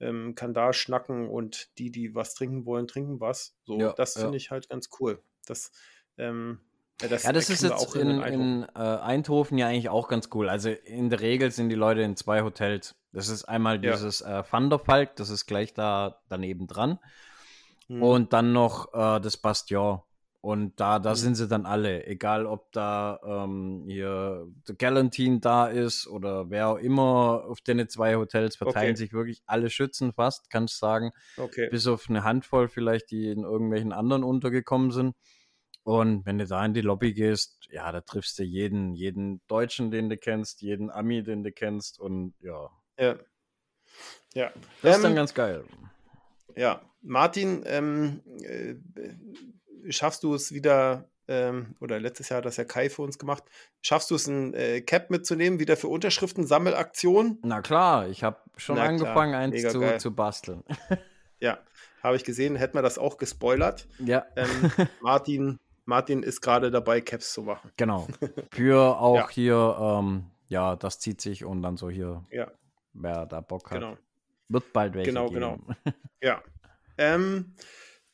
ähm, kann da schnacken und die, die was trinken wollen, trinken was. So, ja, das finde ja. ich halt ganz cool. Das, ähm, ja, das, ja, das ist jetzt in, in, in äh, Eindhoven ja eigentlich auch ganz cool. Also in der Regel sind die Leute in zwei Hotels. Das ist einmal dieses ja. äh, Van der Falk, das ist gleich da daneben dran. Mhm. Und dann noch äh, das Bastion. Und da, da mhm. sind sie dann alle. Egal, ob da ähm, hier der Galantine da ist oder wer auch immer auf den zwei Hotels verteilen okay. sich wirklich alle Schützen fast, kannst du sagen. Okay. Bis auf eine Handvoll vielleicht, die in irgendwelchen anderen untergekommen sind. Und wenn du da in die Lobby gehst, ja, da triffst du jeden, jeden Deutschen, den du kennst, jeden Ami, den du kennst und ja. Ja. Ja. Das ähm, ist dann ähm, ganz geil. Ja, Martin, ähm, äh, schaffst du es wieder, ähm, oder letztes Jahr hat das ja Kai für uns gemacht, schaffst du es, ein äh, Cap mitzunehmen, wieder für Unterschriften-Sammelaktion? Na klar, ich habe schon Na angefangen, klar, eins zu, zu basteln. ja, habe ich gesehen, hätten wir das auch gespoilert. Ja. Ähm, Martin Martin ist gerade dabei, Caps zu machen. Genau. Für auch ja. hier, ähm, ja, das zieht sich und dann so hier, ja. wer da Bock hat. Genau. Wird bald welche Genau, geben. genau. Ja. Ähm,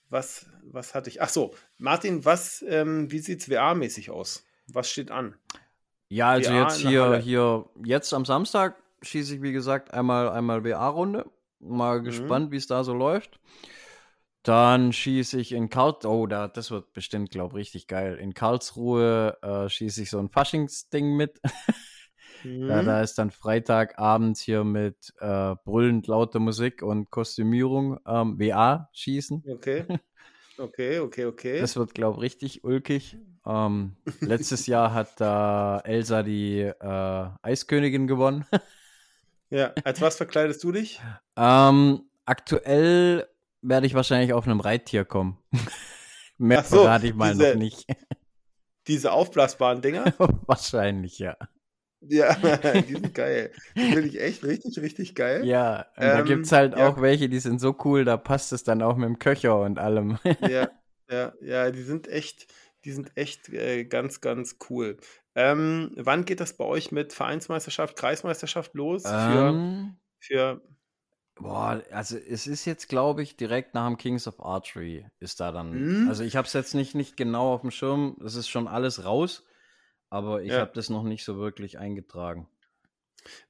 was, was hatte ich? Ach so, Martin, was, ähm, wie sieht es WA-mäßig aus? Was steht an? Ja, also WA jetzt hier, hier, jetzt am Samstag schieße ich, wie gesagt, einmal, einmal WA-Runde. Mal mhm. gespannt, wie es da so läuft. Dann schieße ich in Karlsruhe, oh, da, das wird bestimmt, glaube ich, richtig geil. In Karlsruhe äh, schieße ich so ein Faschingsding mit. mhm. ja, da ist dann Freitagabend hier mit äh, brüllend lauter Musik und Kostümierung ähm, WA schießen. Okay. Okay, okay, okay. Das wird, glaube ich, richtig ulkig. Ähm, letztes Jahr hat da Elsa die äh, Eiskönigin gewonnen. ja, als was verkleidest du dich? Ähm, aktuell werde ich wahrscheinlich auf einem Reittier kommen. Mehr so, verrate ich mal diese- noch nicht. Diese aufblasbaren Dinger. Wahrscheinlich, ja. Ja, die sind geil. Die finde ich echt richtig, richtig geil. Ja, und da Ähm, gibt es halt ja. auch welche, die sind so cool, da passt es dann auch mit dem Köcher und allem. Ja, ja, ja, die sind echt, die sind echt äh, ganz, ganz cool. Ähm, wann geht das bei euch mit Vereinsmeisterschaft, Kreismeisterschaft los? Für, Ähm, für boah, also es ist jetzt, glaube ich, direkt nach dem Kings of Archery ist da dann. Mhm. Also ich habe es jetzt nicht, nicht genau auf dem Schirm, es ist schon alles raus, aber ich Ja. habe das noch nicht so wirklich eingetragen.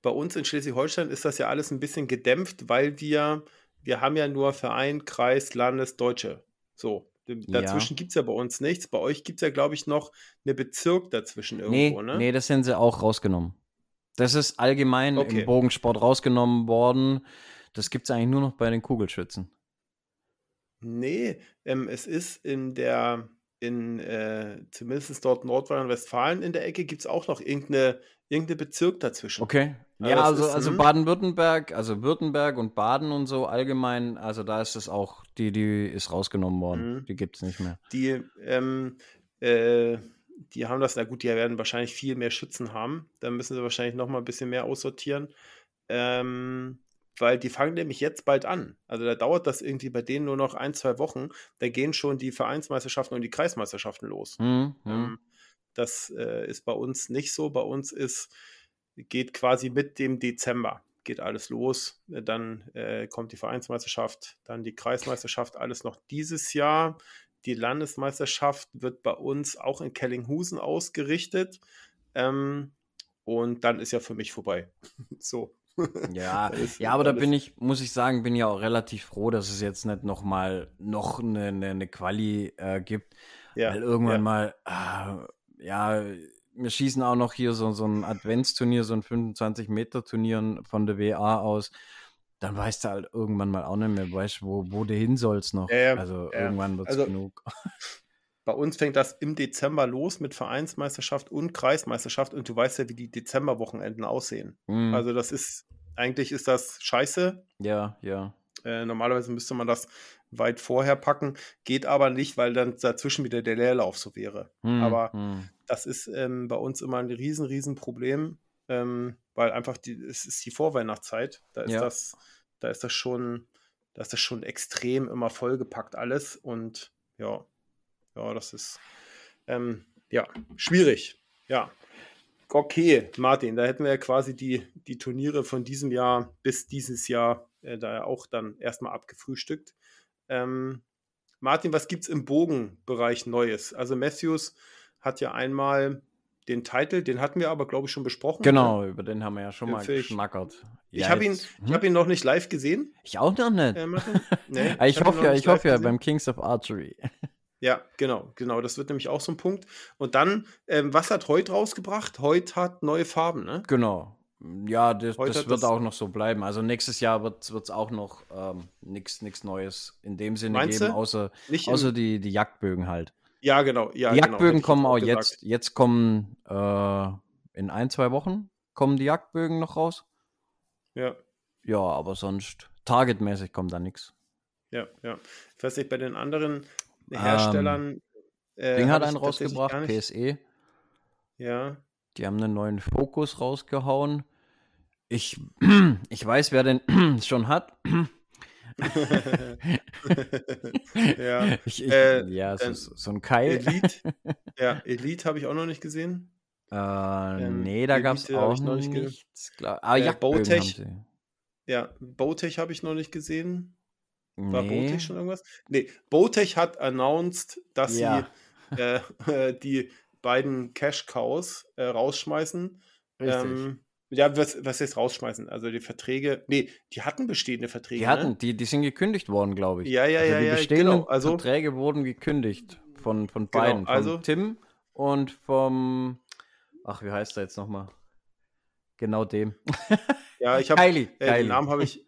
bei uns in Schleswig-Holstein ist das ja alles ein bisschen gedämpft, weil wir, wir haben ja nur Verein, Kreis, Landes, Deutsche. So. Dazwischen gibt es ja bei uns nichts. Bei euch gibt es ja, glaube ich, noch eine Bezirk dazwischen irgendwo, nee, ne? nee, das sind sie auch rausgenommen. Das ist allgemein Okay. im Bogensport rausgenommen worden. Das gibt es eigentlich nur noch bei den Kugelschützen. Nee, ähm, es ist in der, in äh, zumindest dort Nordrhein-Westfalen in der Ecke gibt es auch noch irgendeine, irgendeine Bezirk dazwischen. Okay. Also Ja, also, ist, also hm. Baden-Württemberg, also Württemberg und Baden und so allgemein, also da ist es auch, die, die ist rausgenommen worden. Mhm. Die gibt es nicht mehr. Die, ähm, äh, die haben das, na gut, die werden wahrscheinlich viel mehr Schützen haben. Da müssen sie wahrscheinlich noch mal ein bisschen mehr aussortieren. Ähm, weil die fangen nämlich jetzt bald an. Also da dauert das irgendwie bei denen nur noch ein, zwei Wochen. Da gehen schon die Vereinsmeisterschaften und die Kreismeisterschaften los. Hm, hm. Ähm, das äh, ist bei uns nicht so. Bei uns ist, geht quasi mit dem Dezember, geht alles los. Äh, Dann äh, kommt die Vereinsmeisterschaft, dann die Kreismeisterschaft, alles noch dieses Jahr. Die Landesmeisterschaft wird bei uns auch in Kellinghusen ausgerichtet. Ähm, und dann ist ja für mich vorbei. so. Ja, ja, aber da bin ich, muss ich sagen, bin ja auch relativ froh, dass es jetzt nicht noch mal noch eine, eine, Quali äh, gibt. Ja, Weil irgendwann ja. mal, ah, ja, wir schießen auch noch hier so, so ein Adventsturnier, so ein 25-Meter-Turnier von der WA aus. Dann weißt du halt irgendwann mal auch nicht mehr, weißt, wo, wo du hin sollst noch. Ja, also irgendwann wird es Also- genug. Bei uns fängt das im Dezember los mit Vereinsmeisterschaft und Kreismeisterschaft und du weißt ja, wie die Dezemberwochenenden aussehen. Mhm. Also das ist, eigentlich ist das scheiße. ja, ja. Äh, normalerweise müsste man das weit vorher packen, geht aber nicht, weil dann dazwischen wieder der Leerlauf so wäre. Mhm, Aber mhm. das ist ähm, bei uns immer ein riesen, riesen Problem, ähm, weil einfach die, es ist die Vorweihnachtszeit. Da ist Ja. das, da ist das schon, da ist das schon extrem immer vollgepackt alles und ja, ja, das ist ähm, ja schwierig. Ja. Okay, Martin, da hätten wir ja quasi die, die Turniere von diesem Jahr bis dieses Jahr äh, da ja auch dann erstmal abgefrühstückt. Ähm, Martin, was gibt es im Bogenbereich Neues? Also Matthews hat ja einmal den Titel, den hatten wir aber, glaube ich, schon besprochen. Genau, über den haben wir ja schon Den mal ich- geschnackert. Ich Ja, habe ihn, ich hm? hab ihn noch nicht live gesehen, Ich auch noch nicht. äh. Nee, ich ihn hoffe ja, ich hoffe ja beim Kings of Archery. Ja, genau, genau. Das wird nämlich auch so ein Punkt. Und dann, ähm, was hat Heut rausgebracht? Heut hat neue Farben, ne? Genau. Ja, das, das wird das- auch noch so bleiben. Also nächstes Jahr wird es auch noch ähm, nichts Neues in dem Sinne Meinst geben, du? außer, Nicht außer die, die Jagdbögen halt. Ja, genau. Ja, die genau, Jagdbögen ich kommen auch gesagt. jetzt. Jetzt kommen äh, in ein, zwei Wochen kommen die Jagdbögen noch raus. Ja, Ja, aber sonst targetmäßig kommt da nichts. ja, ja. Ich weiß nicht, bei den anderen Herstellern. äh, Ding hab hat einen rausgebracht, PSE. Ja. Die haben einen neuen Fokus rausgehauen. Ich, ich weiß, wer den schon hat. ja. Ich, ich, Äh, ja, so, dann so ein Keil. Elite. Ja, Elite habe ich auch noch nicht gesehen. Äh, Ähm, nee, da gab es auch noch nicht nichts. Ah, Äh, Bowtech haben Ja, Bowtech habe ich noch nicht gesehen. War Nee. Bowtech schon irgendwas? Nee, Bowtech hat announced, dass Ja. sie äh, äh, die beiden Cash Cows äh, rausschmeißen. Richtig. Ähm, ja, was, was heißt rausschmeißen? Also die Verträge, nee, die hatten bestehende Verträge. die hatten, ne? die, die sind gekündigt worden, glaube ich. Ja, ja, also ja, die ja, bestehenden genau. Also, Verträge wurden gekündigt von, von Genau, beiden. Von also- Tim und vom, ach, wie heißt er jetzt nochmal? Genau dem. ja, ich habe. Äh, den. Namen habe ich,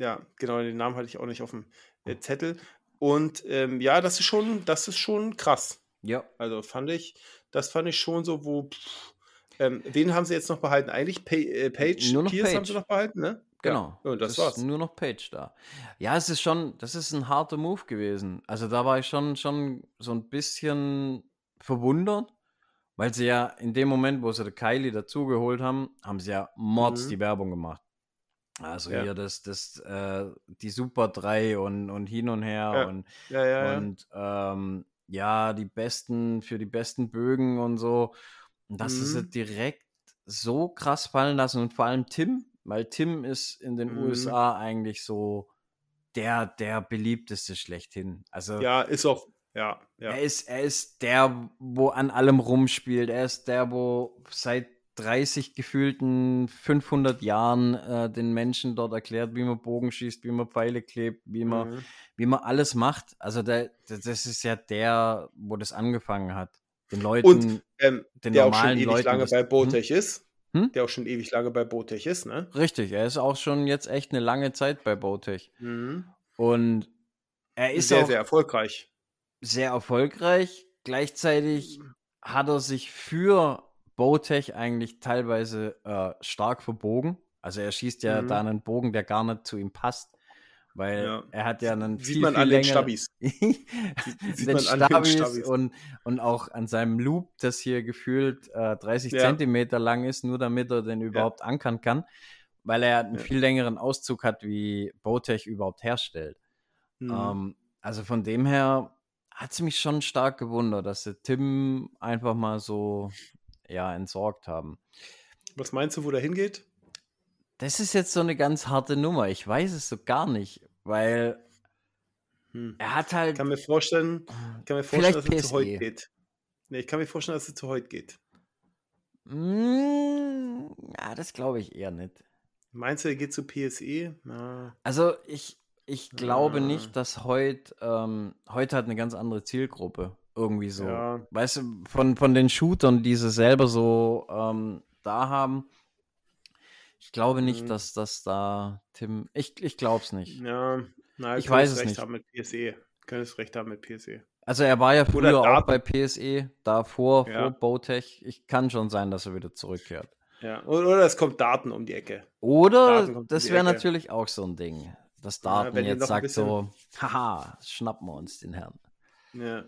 ja, genau, den Namen hatte ich auch nicht auf dem äh, Zettel. Und ähm, ja, das ist schon, das ist schon krass. Ja. Also fand ich, das fand ich schon so, wo, pff, ähm, wen haben sie jetzt noch behalten? Eigentlich pa äh, Page, Nur noch Pierce haben Page. sie noch behalten, ne? Genau. Ja, und das es war's. ist nur noch Page da. Ja, es ist schon, das ist ein harter Move gewesen. Also da war ich schon, schon so ein bisschen verwundert, weil sie ja in dem Moment, wo sie der Kylie dazugeholt haben, haben sie ja Mords Mhm. die Werbung gemacht. Also Ja. hier das, das, äh, die Super 3 und, und hin und her Ja. und, Ja, ja, und ähm, ja, die besten, für die besten Bögen und so. Und das ist Mhm. direkt so krass fallen lassen und vor allem Tim, weil Tim ist in den Mhm. USA eigentlich so der, der beliebteste schlechthin. Also Ja, ist auch, ja, ja. er ist, er ist der, wo an allem rumspielt. Er ist der, wo seit 30 gefühlten 500 Jahren äh, den Menschen dort erklärt, wie man Bogen schießt, wie man Pfeile klebt, wie man, Mhm. wie man alles macht. Also der, das ist ja der, wo das angefangen hat. Den Leuten, Und ähm, den der auch schon normalen ewig Leuten. lange bei Hm? Botech ist. Hm? Der auch schon ewig lange bei Botech ist, ne? Richtig, er ist auch schon jetzt echt eine lange Zeit bei Botech. Mhm. Und er ist sehr, sehr erfolgreich. sehr erfolgreich. Gleichzeitig hat er sich für Bowtech eigentlich teilweise äh, stark verbogen. Also er schießt ja Mhm. da einen Bogen, der gar nicht zu ihm passt, weil Ja. er hat ja einen Sieht viel, man viel an den Stabis. sieht den man an den Stabis Stabis. und, und auch an seinem Loop, das hier gefühlt äh, 30 Ja. Zentimeter lang ist, nur damit er den überhaupt ankern kann, weil er einen Ja. viel längeren Auszug hat, wie Bowtech überhaupt herstellt. Mhm. Ähm, also von dem her hat es mich schon stark gewundert, dass sie Tim einfach mal so ja, entsorgt haben. Was meinst du, wo der hingeht? Das ist jetzt so eine ganz harte Nummer. Ich weiß es so gar nicht, weil Hm. er hat halt. Ich kann mir vorstellen, kann mir vorstellen dass er zu PSE. heute geht. Nee, ich kann mir vorstellen, dass er zu heute geht. Mm, ja, das glaube ich eher nicht. Meinst du, er geht zu PSE? Na, Also ich, ich glaube Ah. nicht, dass heute, ähm, heute hat eine ganz andere Zielgruppe. Irgendwie so. Ja. Weißt du, von, von den Shootern, die sie selber so ähm, da haben, ich glaube nicht, Mhm. dass das da Tim. Ich, ich glaube es nicht. ja, na, Ich weiß es nicht. haben mit PSE. Könntest recht haben mit PSE. Also er war ja früher auch bei PSE, davor, Ja. vor Bowtech. Ich kann schon sein, dass er wieder zurückkehrt. Ja. Oder, es kommt Daten um die Ecke. Oder um das wäre natürlich auch so ein Ding. Dass Ja, Daten wenn die jetzt sagt bisschen- so, haha, schnappen wir uns den Herrn. Ja.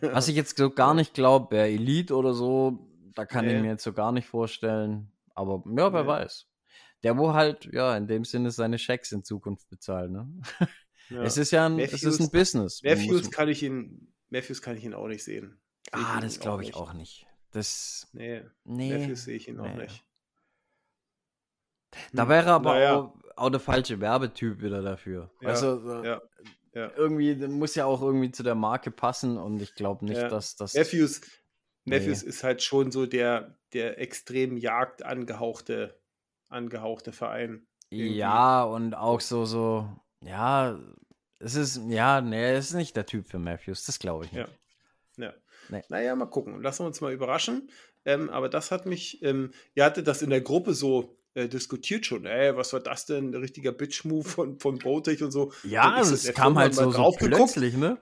Was ich jetzt so gar nicht glaube, wäre Elite oder so, da kann ich Nee. mir jetzt so gar nicht vorstellen. Aber ja, wer Nee. weiß. Der, wo halt, ja, in dem Sinne seine Schecks in Zukunft bezahlt, ne? ja. Es ist ja ein, es ist ein Matthews- Business. Matthews kann ich ihn, Matthews kann ich ihn auch nicht sehen. Sehe ich ah, das glaube ich auch nicht. Das, Nee, nee. Matthews sehe ich ihn auch nee. nicht. Da Hm, wäre aber naja, auch, auch der falsche Werbetyp wieder dafür. Ja, weißt du, so, ja, ja. irgendwie, muss ja auch irgendwie zu der Marke passen und ich glaube nicht, Ja. dass das. Matthews, Nee. Matthews ist halt schon so der, der extrem Jagd angehauchte, angehauchte Verein. irgendwie. Ja, und auch so, so, ja, es ist, ja, nee, es ist nicht der Typ für Matthews, das glaube ich nicht. Ja. Ja. Nee. Naja, mal gucken. Lassen wir uns mal überraschen. Ähm, aber das hat mich, ähm, ihr hattet das in der Gruppe so äh, diskutiert schon. Ey, was war das denn? Ein richtiger Bitch-Move von, von Botech und so. Ja, Und es der kam halt mal so, so drauf geguckt. plötzlich, ne?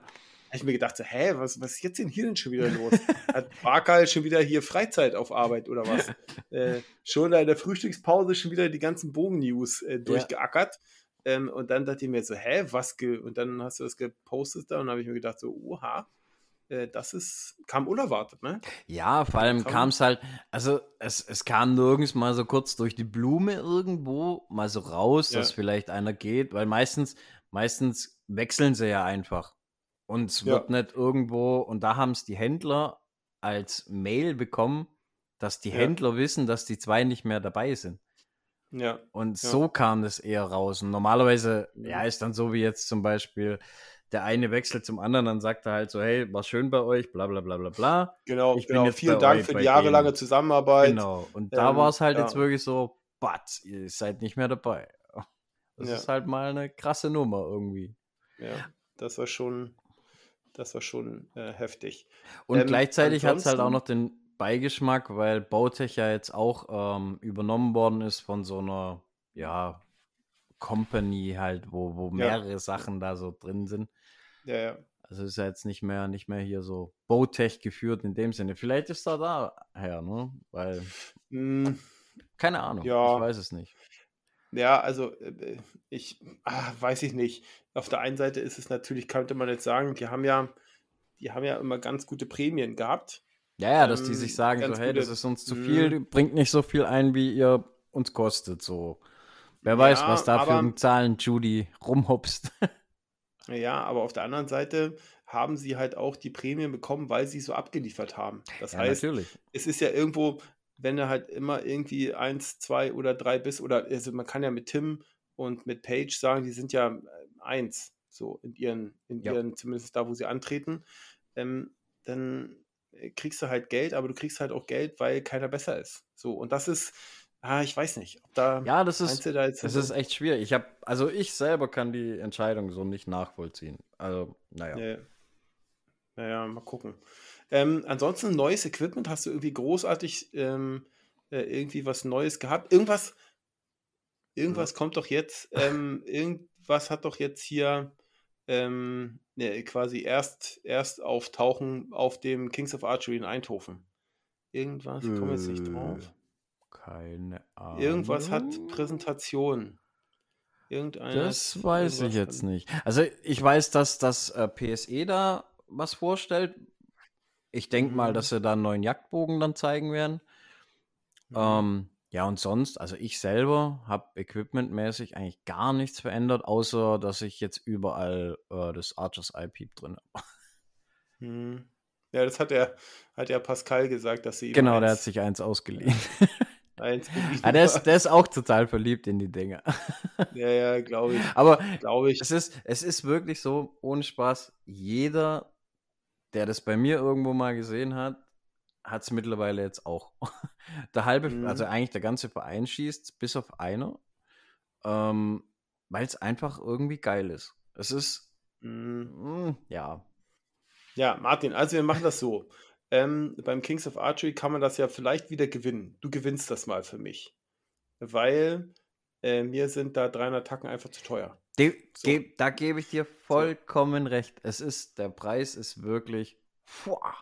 Hab ich mir gedacht, so, hä, was, was ist jetzt denn hier denn schon wieder los? Hat Barkal schon wieder hier Freizeit auf Arbeit oder was? äh, schon in der Frühstückspause schon wieder die ganzen Bogen-News äh, durchgeackert. Ähm, und dann dachte ich mir so, hä, was? Und dann hast du das gepostet da und habe ich mir gedacht, so, oha, äh, das ist, kam unerwartet, ne? Ja, vor allem Kam- es halt, also es, es kam nirgends mal so kurz durch die Blume irgendwo mal so raus, Ja. dass vielleicht einer geht, weil meistens, meistens wechseln sie ja einfach. Und es Ja. wird nicht irgendwo, und da haben es die Händler als Mail bekommen, dass die Ja. Händler wissen, dass die zwei nicht mehr dabei sind. Ja, Und Ja. so kam das eher raus. Und normalerweise, Mhm. ja, ist dann so wie jetzt zum Beispiel, der eine wechselt zum anderen, dann sagt er halt so, hey, war schön bei euch, bla bla bla bla bla. genau, Ich bin genau. jetzt Vielen Dank für die jahrelange denen. Zusammenarbeit. Genau. Und da Ähm, war es halt ja. jetzt wirklich so, but, ihr seid nicht mehr dabei. Das Ja. ist halt mal eine krasse Nummer irgendwie. Ja, das war schon, das war schon äh, heftig. Und Ähm, gleichzeitig hat es halt auch noch den Beigeschmack, weil Bautech ja jetzt auch ähm, übernommen worden ist von so einer, ja, Company halt, wo, wo Ja. mehrere Sachen da so drin sind. Ja, ja. Also ist ja jetzt nicht mehr, nicht mehr hier so Bowtech geführt in dem Sinne. Vielleicht ist er daher, ne? Weil, Mm, keine Ahnung, Ja. ich weiß es nicht. Ja, also äh, ich ah, weiß ich nicht. Auf der einen Seite ist es natürlich, könnte man jetzt sagen, die haben ja, die haben ja immer ganz gute Prämien gehabt. Ja, ja, dass die sich Ähm, sagen, so, hey, gute. das ist uns zu Mhm. viel, bringt nicht so viel ein, wie ihr uns kostet. So. Wer weiß, Ja, was da für Zahlen Judy rumhopst. Ja, aber auf der anderen Seite haben sie halt auch die Prämien bekommen, weil sie so abgeliefert haben. Das ja, heißt, natürlich. es ist ja irgendwo, wenn du halt immer irgendwie eins, zwei oder drei bist, oder also man kann ja mit Tim und mit Paige sagen, die sind ja äh, eins, so in ihren, in Ja. ihren, zumindest da, wo sie antreten, ähm, dann äh, kriegst du halt Geld, aber du kriegst halt auch Geld, weil keiner besser ist. So, und das ist, ah, ich weiß nicht, ob da Ja, das ist, da das ist echt schwierig. Ich habe, also ich selber kann die Entscheidung so nicht nachvollziehen. Also, naja. Ja. Naja, mal gucken. Ähm, ansonsten neues Equipment, hast du irgendwie großartig ähm, äh, irgendwie was Neues gehabt? Irgendwas, irgendwas kommt doch jetzt, ähm, irgendwas hat doch jetzt hier ähm, ne, quasi erst, erst auftauchen auf dem Kings of Archery in Eindhoven. Irgendwas, ich komme jetzt nicht Äh, drauf. Keine Ahnung. Irgendwas hat Präsentation. Irgendeiner Das weiß ich jetzt nicht. Also ich weiß, dass das äh, PSE da was vorstellt. Ich denke mal, Mhm. dass sie da einen neuen Jagdbogen dann zeigen werden. Mhm. Ähm, ja, und sonst, also ich selber habe equipmentmäßig eigentlich gar nichts verändert, außer dass ich jetzt überall äh, das Archers Eye Peep drin habe. Hm. Ja, das hat er, hat ja Pascal gesagt, dass sie Genau, der hat sich eins ausgeliehen. eins ah, der, ist, der ist auch total verliebt in die Dinger. Ja, ja, glaube ich. Aber Glaube ich. es ist, es ist wirklich so, ohne Spaß, jeder, der das bei mir irgendwo mal gesehen hat, hat es mittlerweile jetzt auch. Der halbe, Mhm. also eigentlich der ganze Verein schießt, bis auf einer, ähm, weil es einfach irgendwie geil ist. Es ist, Hm. mm, ja, Ja, Martin, also wir machen das so. Ähm, beim Kings of Archery kann man das ja vielleicht wieder gewinnen. Du gewinnst das mal für mich. Weil äh, mir sind da 300 Tacken einfach zu teuer. De, So. ge, da gebe ich dir vollkommen recht. Es ist, der Preis ist wirklich, boah,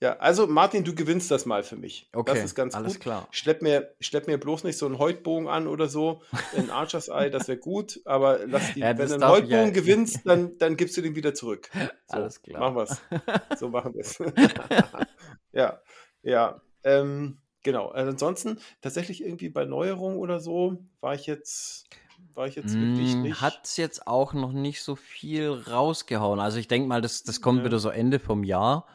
Ja, also Martin, du gewinnst das mal für mich. okay, Das ist ganz alles gut. klar. Schlepp mir, schlepp mir bloß nicht so einen Häutbogen an oder so. Ein Archers Eye, das wäre gut, aber lass die, Ja, wenn du einen ich ja- gewinnst, dann, dann gibst du den wieder zurück. So, Alles klar. Machen wir's. So machen wir es. ja, ja. Ähm, genau. Also ansonsten, tatsächlich irgendwie bei Neuerungen oder so, war ich jetzt, war ich jetzt wirklich nicht. Hat es jetzt auch noch nicht so viel rausgehauen. Also ich denke mal, das, das kommt Ja. wieder so Ende vom Jahr,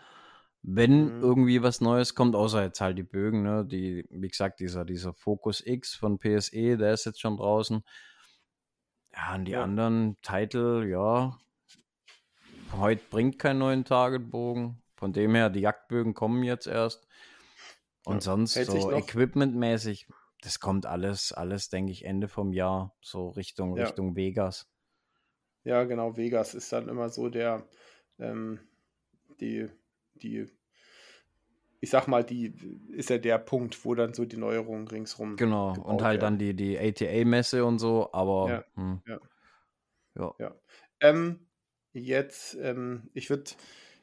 wenn Mhm. irgendwie was Neues kommt, außer jetzt halt die Bögen, ne? Die, wie gesagt, dieser, dieser Focus X von PSE, der ist jetzt schon draußen. Ja, und die Ja. anderen Titel, ja. Heute bringt keinen neuen Targetbogen. Von dem her, die Jagdbögen kommen jetzt erst. Und Ja. sonst Hält so equipmentmäßig, das kommt alles, alles, denke ich, Ende vom Jahr, so Richtung, Ja. Richtung Vegas. Ja, genau, Vegas ist dann immer so der, ähm, die, die, ich sag mal, die ist ja der Punkt, wo dann so die Neuerungen ringsrum. Genau. Und halt werden. dann die, die ATA-Messe und so, aber Ja, hm, ja. ja. Ja. Ähm, jetzt, ähm, ich würde,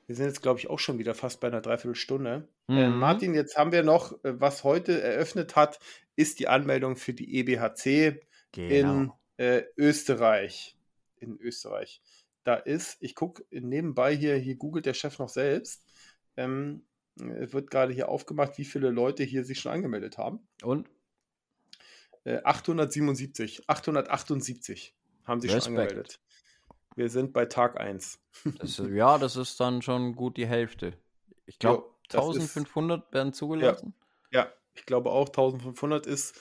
wir sind jetzt, glaube ich, auch schon wieder fast bei einer Dreiviertelstunde. Äh, Mhm. Martin, jetzt haben wir noch, äh, was heute eröffnet hat, ist die Anmeldung für die EBHC in Genau. äh, Österreich. In Österreich. Da ist, ich gucke nebenbei hier, hier googelt der Chef noch selbst. Ähm, äh, wird gerade hier aufgemacht, wie viele Leute hier sich schon angemeldet haben. Und Äh, 877, 878 haben sich schon Respekt. angemeldet. Wir sind bei Tag 1. das, ist- ja, das ist dann schon gut die Hälfte. Ich glaube, Jo, das ist- 1500 werden zugelassen. Ja, ich glaube auch 1500 ist,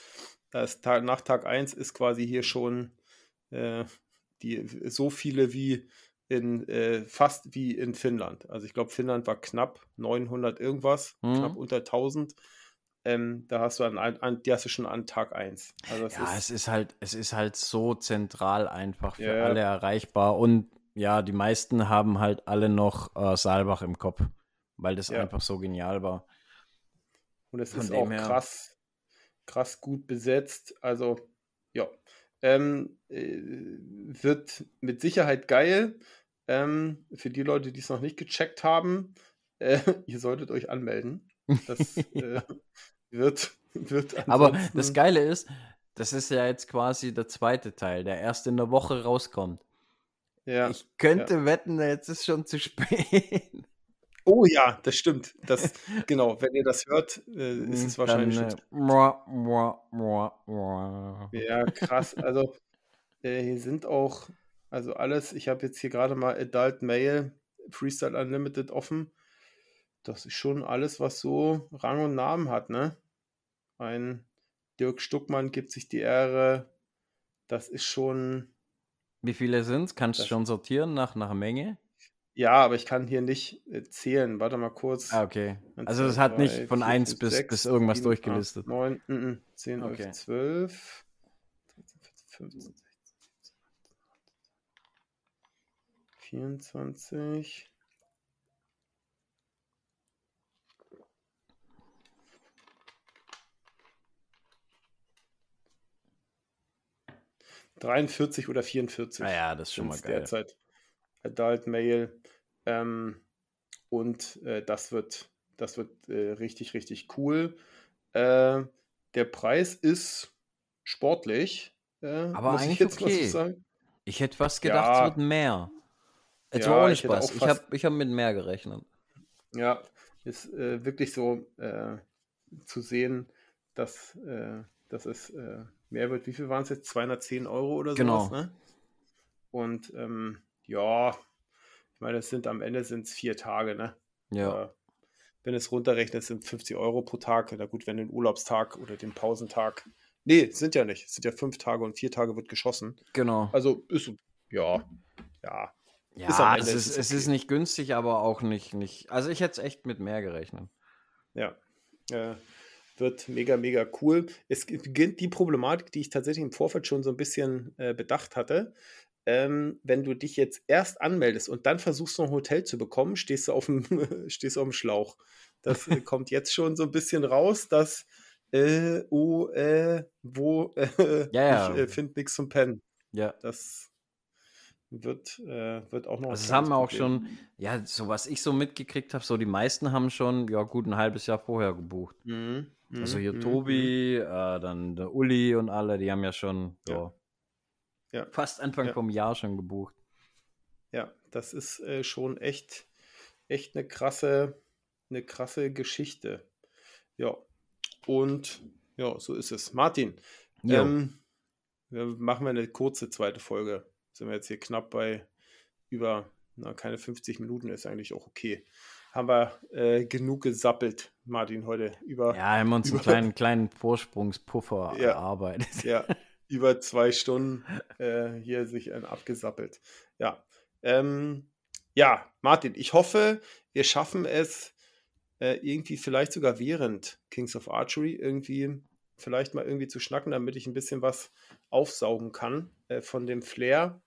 das Tag, nach Tag 1 ist quasi hier schon äh, die, so viele wie in äh, fast wie in Finnland. Also ich glaube, Finnland war knapp 900 irgendwas, Mhm. knapp unter 1000. Ähm, da hast du an, an, die hast du schon an Tag 1. Also Ja, ist, es ist halt, es ist halt so zentral einfach für ja. alle erreichbar. Und ja, die meisten haben halt alle noch äh, Saalbach im Kopf, weil das Ja. einfach so genial war. Und es Von ist auch her- krass, krass gut besetzt. Also, ja. Ähm, äh, wird mit Sicherheit geil. Ähm, für die Leute, die es noch nicht gecheckt haben, äh, ihr solltet euch anmelden. Das äh, wird, wird Aber das Geile ist, das ist ja jetzt quasi der zweite Teil, der erst in der Woche rauskommt. Ja. Ich könnte ja. wetten, jetzt ist schon zu spät. Oh ja, das stimmt. Das, genau, wenn ihr das hört, äh, ist es wahrscheinlich Dann, äh. Ja, krass. Also äh, hier sind auch, also alles, ich habe jetzt hier gerade mal Adult Male Freestyle Unlimited offen. Das ist schon alles, was so Rang und Namen hat, ne? Ein Dirk Stuckmann gibt sich die Ehre. Das ist schon, Wie viele sind es? Kannst du schon sortieren nach, nach Menge? Ja, aber ich kann hier nicht äh, zählen. Warte mal kurz. Ah, okay. Also das hat nicht von vier, 1 fünf, bis, sechs, bis irgendwas sieben, durchgelistet. acht, neun, mm, mm, 10, 11, Okay. 12, 13, 14, 15, 16, 24. Dreiundvierzig oder 44 Ah ja, das ist schon mal geil. derzeit. Adult Male. Ähm, und äh, das wird, das wird äh, richtig, richtig cool. Äh, der Preis ist sportlich. Äh, Aber ich eigentlich so okay. sagen. Ich hätte fast gedacht, Ja. es wird mehr. Jetzt Ja, mal ohne ich hätte Spaß. auch Ich habe ich hab mit mehr gerechnet. Ja, ist äh, wirklich so äh, zu sehen, dass, äh, dass es mehr wird. Wie viel waren es jetzt? 210 Euro oder Genau. sowas, ne? Und ähm, ja, ich meine, es sind am Ende sind es vier Tage, ne? Ja. Äh, wenn es runterrechnet, sind 50 Euro pro Tag. Na gut, wenn den Urlaubstag oder den Pausentag. Nee, sind ja nicht. Es sind ja fünf Tage und vier Tage wird geschossen. Genau. Also ist, ja, ja. Ja, ist Ende es, ist ist, es es ist nicht günstig, aber auch nicht, nicht. Also ich hätte echt mit mehr gerechnet. Ja, äh, wird mega, mega cool. Es beginnt die Problematik, die ich tatsächlich im Vorfeld schon so ein bisschen äh, bedacht hatte. Ähm, wenn du dich jetzt erst anmeldest und dann versuchst, noch ein Hotel zu bekommen, stehst du auf dem, stehst du auf dem Schlauch. Das äh, kommt jetzt schon so ein bisschen raus, dass, äh, oh, äh, wo, äh, Ja, ja. ich äh, finde nichts zum Pennen. Ja. Das wird, äh, wird auch noch. Also das haben wir auch schon, ja, so was ich so mitgekriegt habe, so die meisten haben schon, ja gut, ein halbes Jahr vorher gebucht. Mhm, Also mhm, hier mhm, Tobi, äh, dann der Uli und alle, die haben ja schon Ja. ja, Ja. fast Anfang Ja. vom Jahr schon gebucht. Ja, das ist äh, schon echt, echt eine krasse, eine krasse Geschichte. Ja, und ja, so ist es. Martin, Jo. ähm, wir machen wir eine kurze zweite Folge. Sind wir jetzt hier knapp bei über, na, keine 50 Minuten, ist eigentlich auch okay. Haben wir äh, genug gesappelt, Martin, heute über, Ja, haben wir uns einen über- kleinen, kleinen Vorsprungspuffer Ja. erarbeitet. ja, über zwei Stunden äh, hier sich ein abgesappelt. Ja. Ähm, ja, Martin, ich hoffe, wir schaffen es äh, irgendwie vielleicht sogar während Kings of Archery irgendwie vielleicht mal irgendwie zu schnacken, damit ich ein bisschen was aufsaugen kann äh, von dem Flair,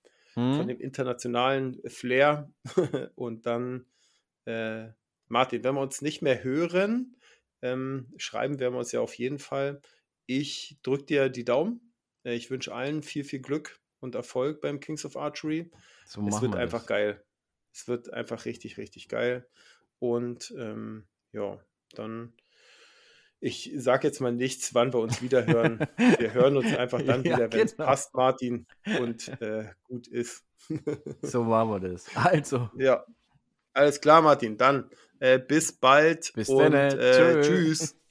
von Hm? dem internationalen Flair. Und dann, äh, Martin, wenn wir uns nicht mehr hören, ähm, schreiben werden wir uns ja auf jeden Fall. Ich drücke dir die Daumen. Äh, Ich wünsche allen viel, viel Glück und Erfolg beim Kings of Archery. So es wird wir einfach das. geil. Es wird einfach richtig, richtig geil. Und ähm, ja, dann, ich sage jetzt mal nichts, wann wir uns wieder hören. Wir hören uns einfach dann Ja, wieder, wenn es genau. passt, Martin, und äh, gut ist. So machen wir das. Also, ja, alles klar, Martin. Dann äh, bis bald Bis und dann, äh, tschüss.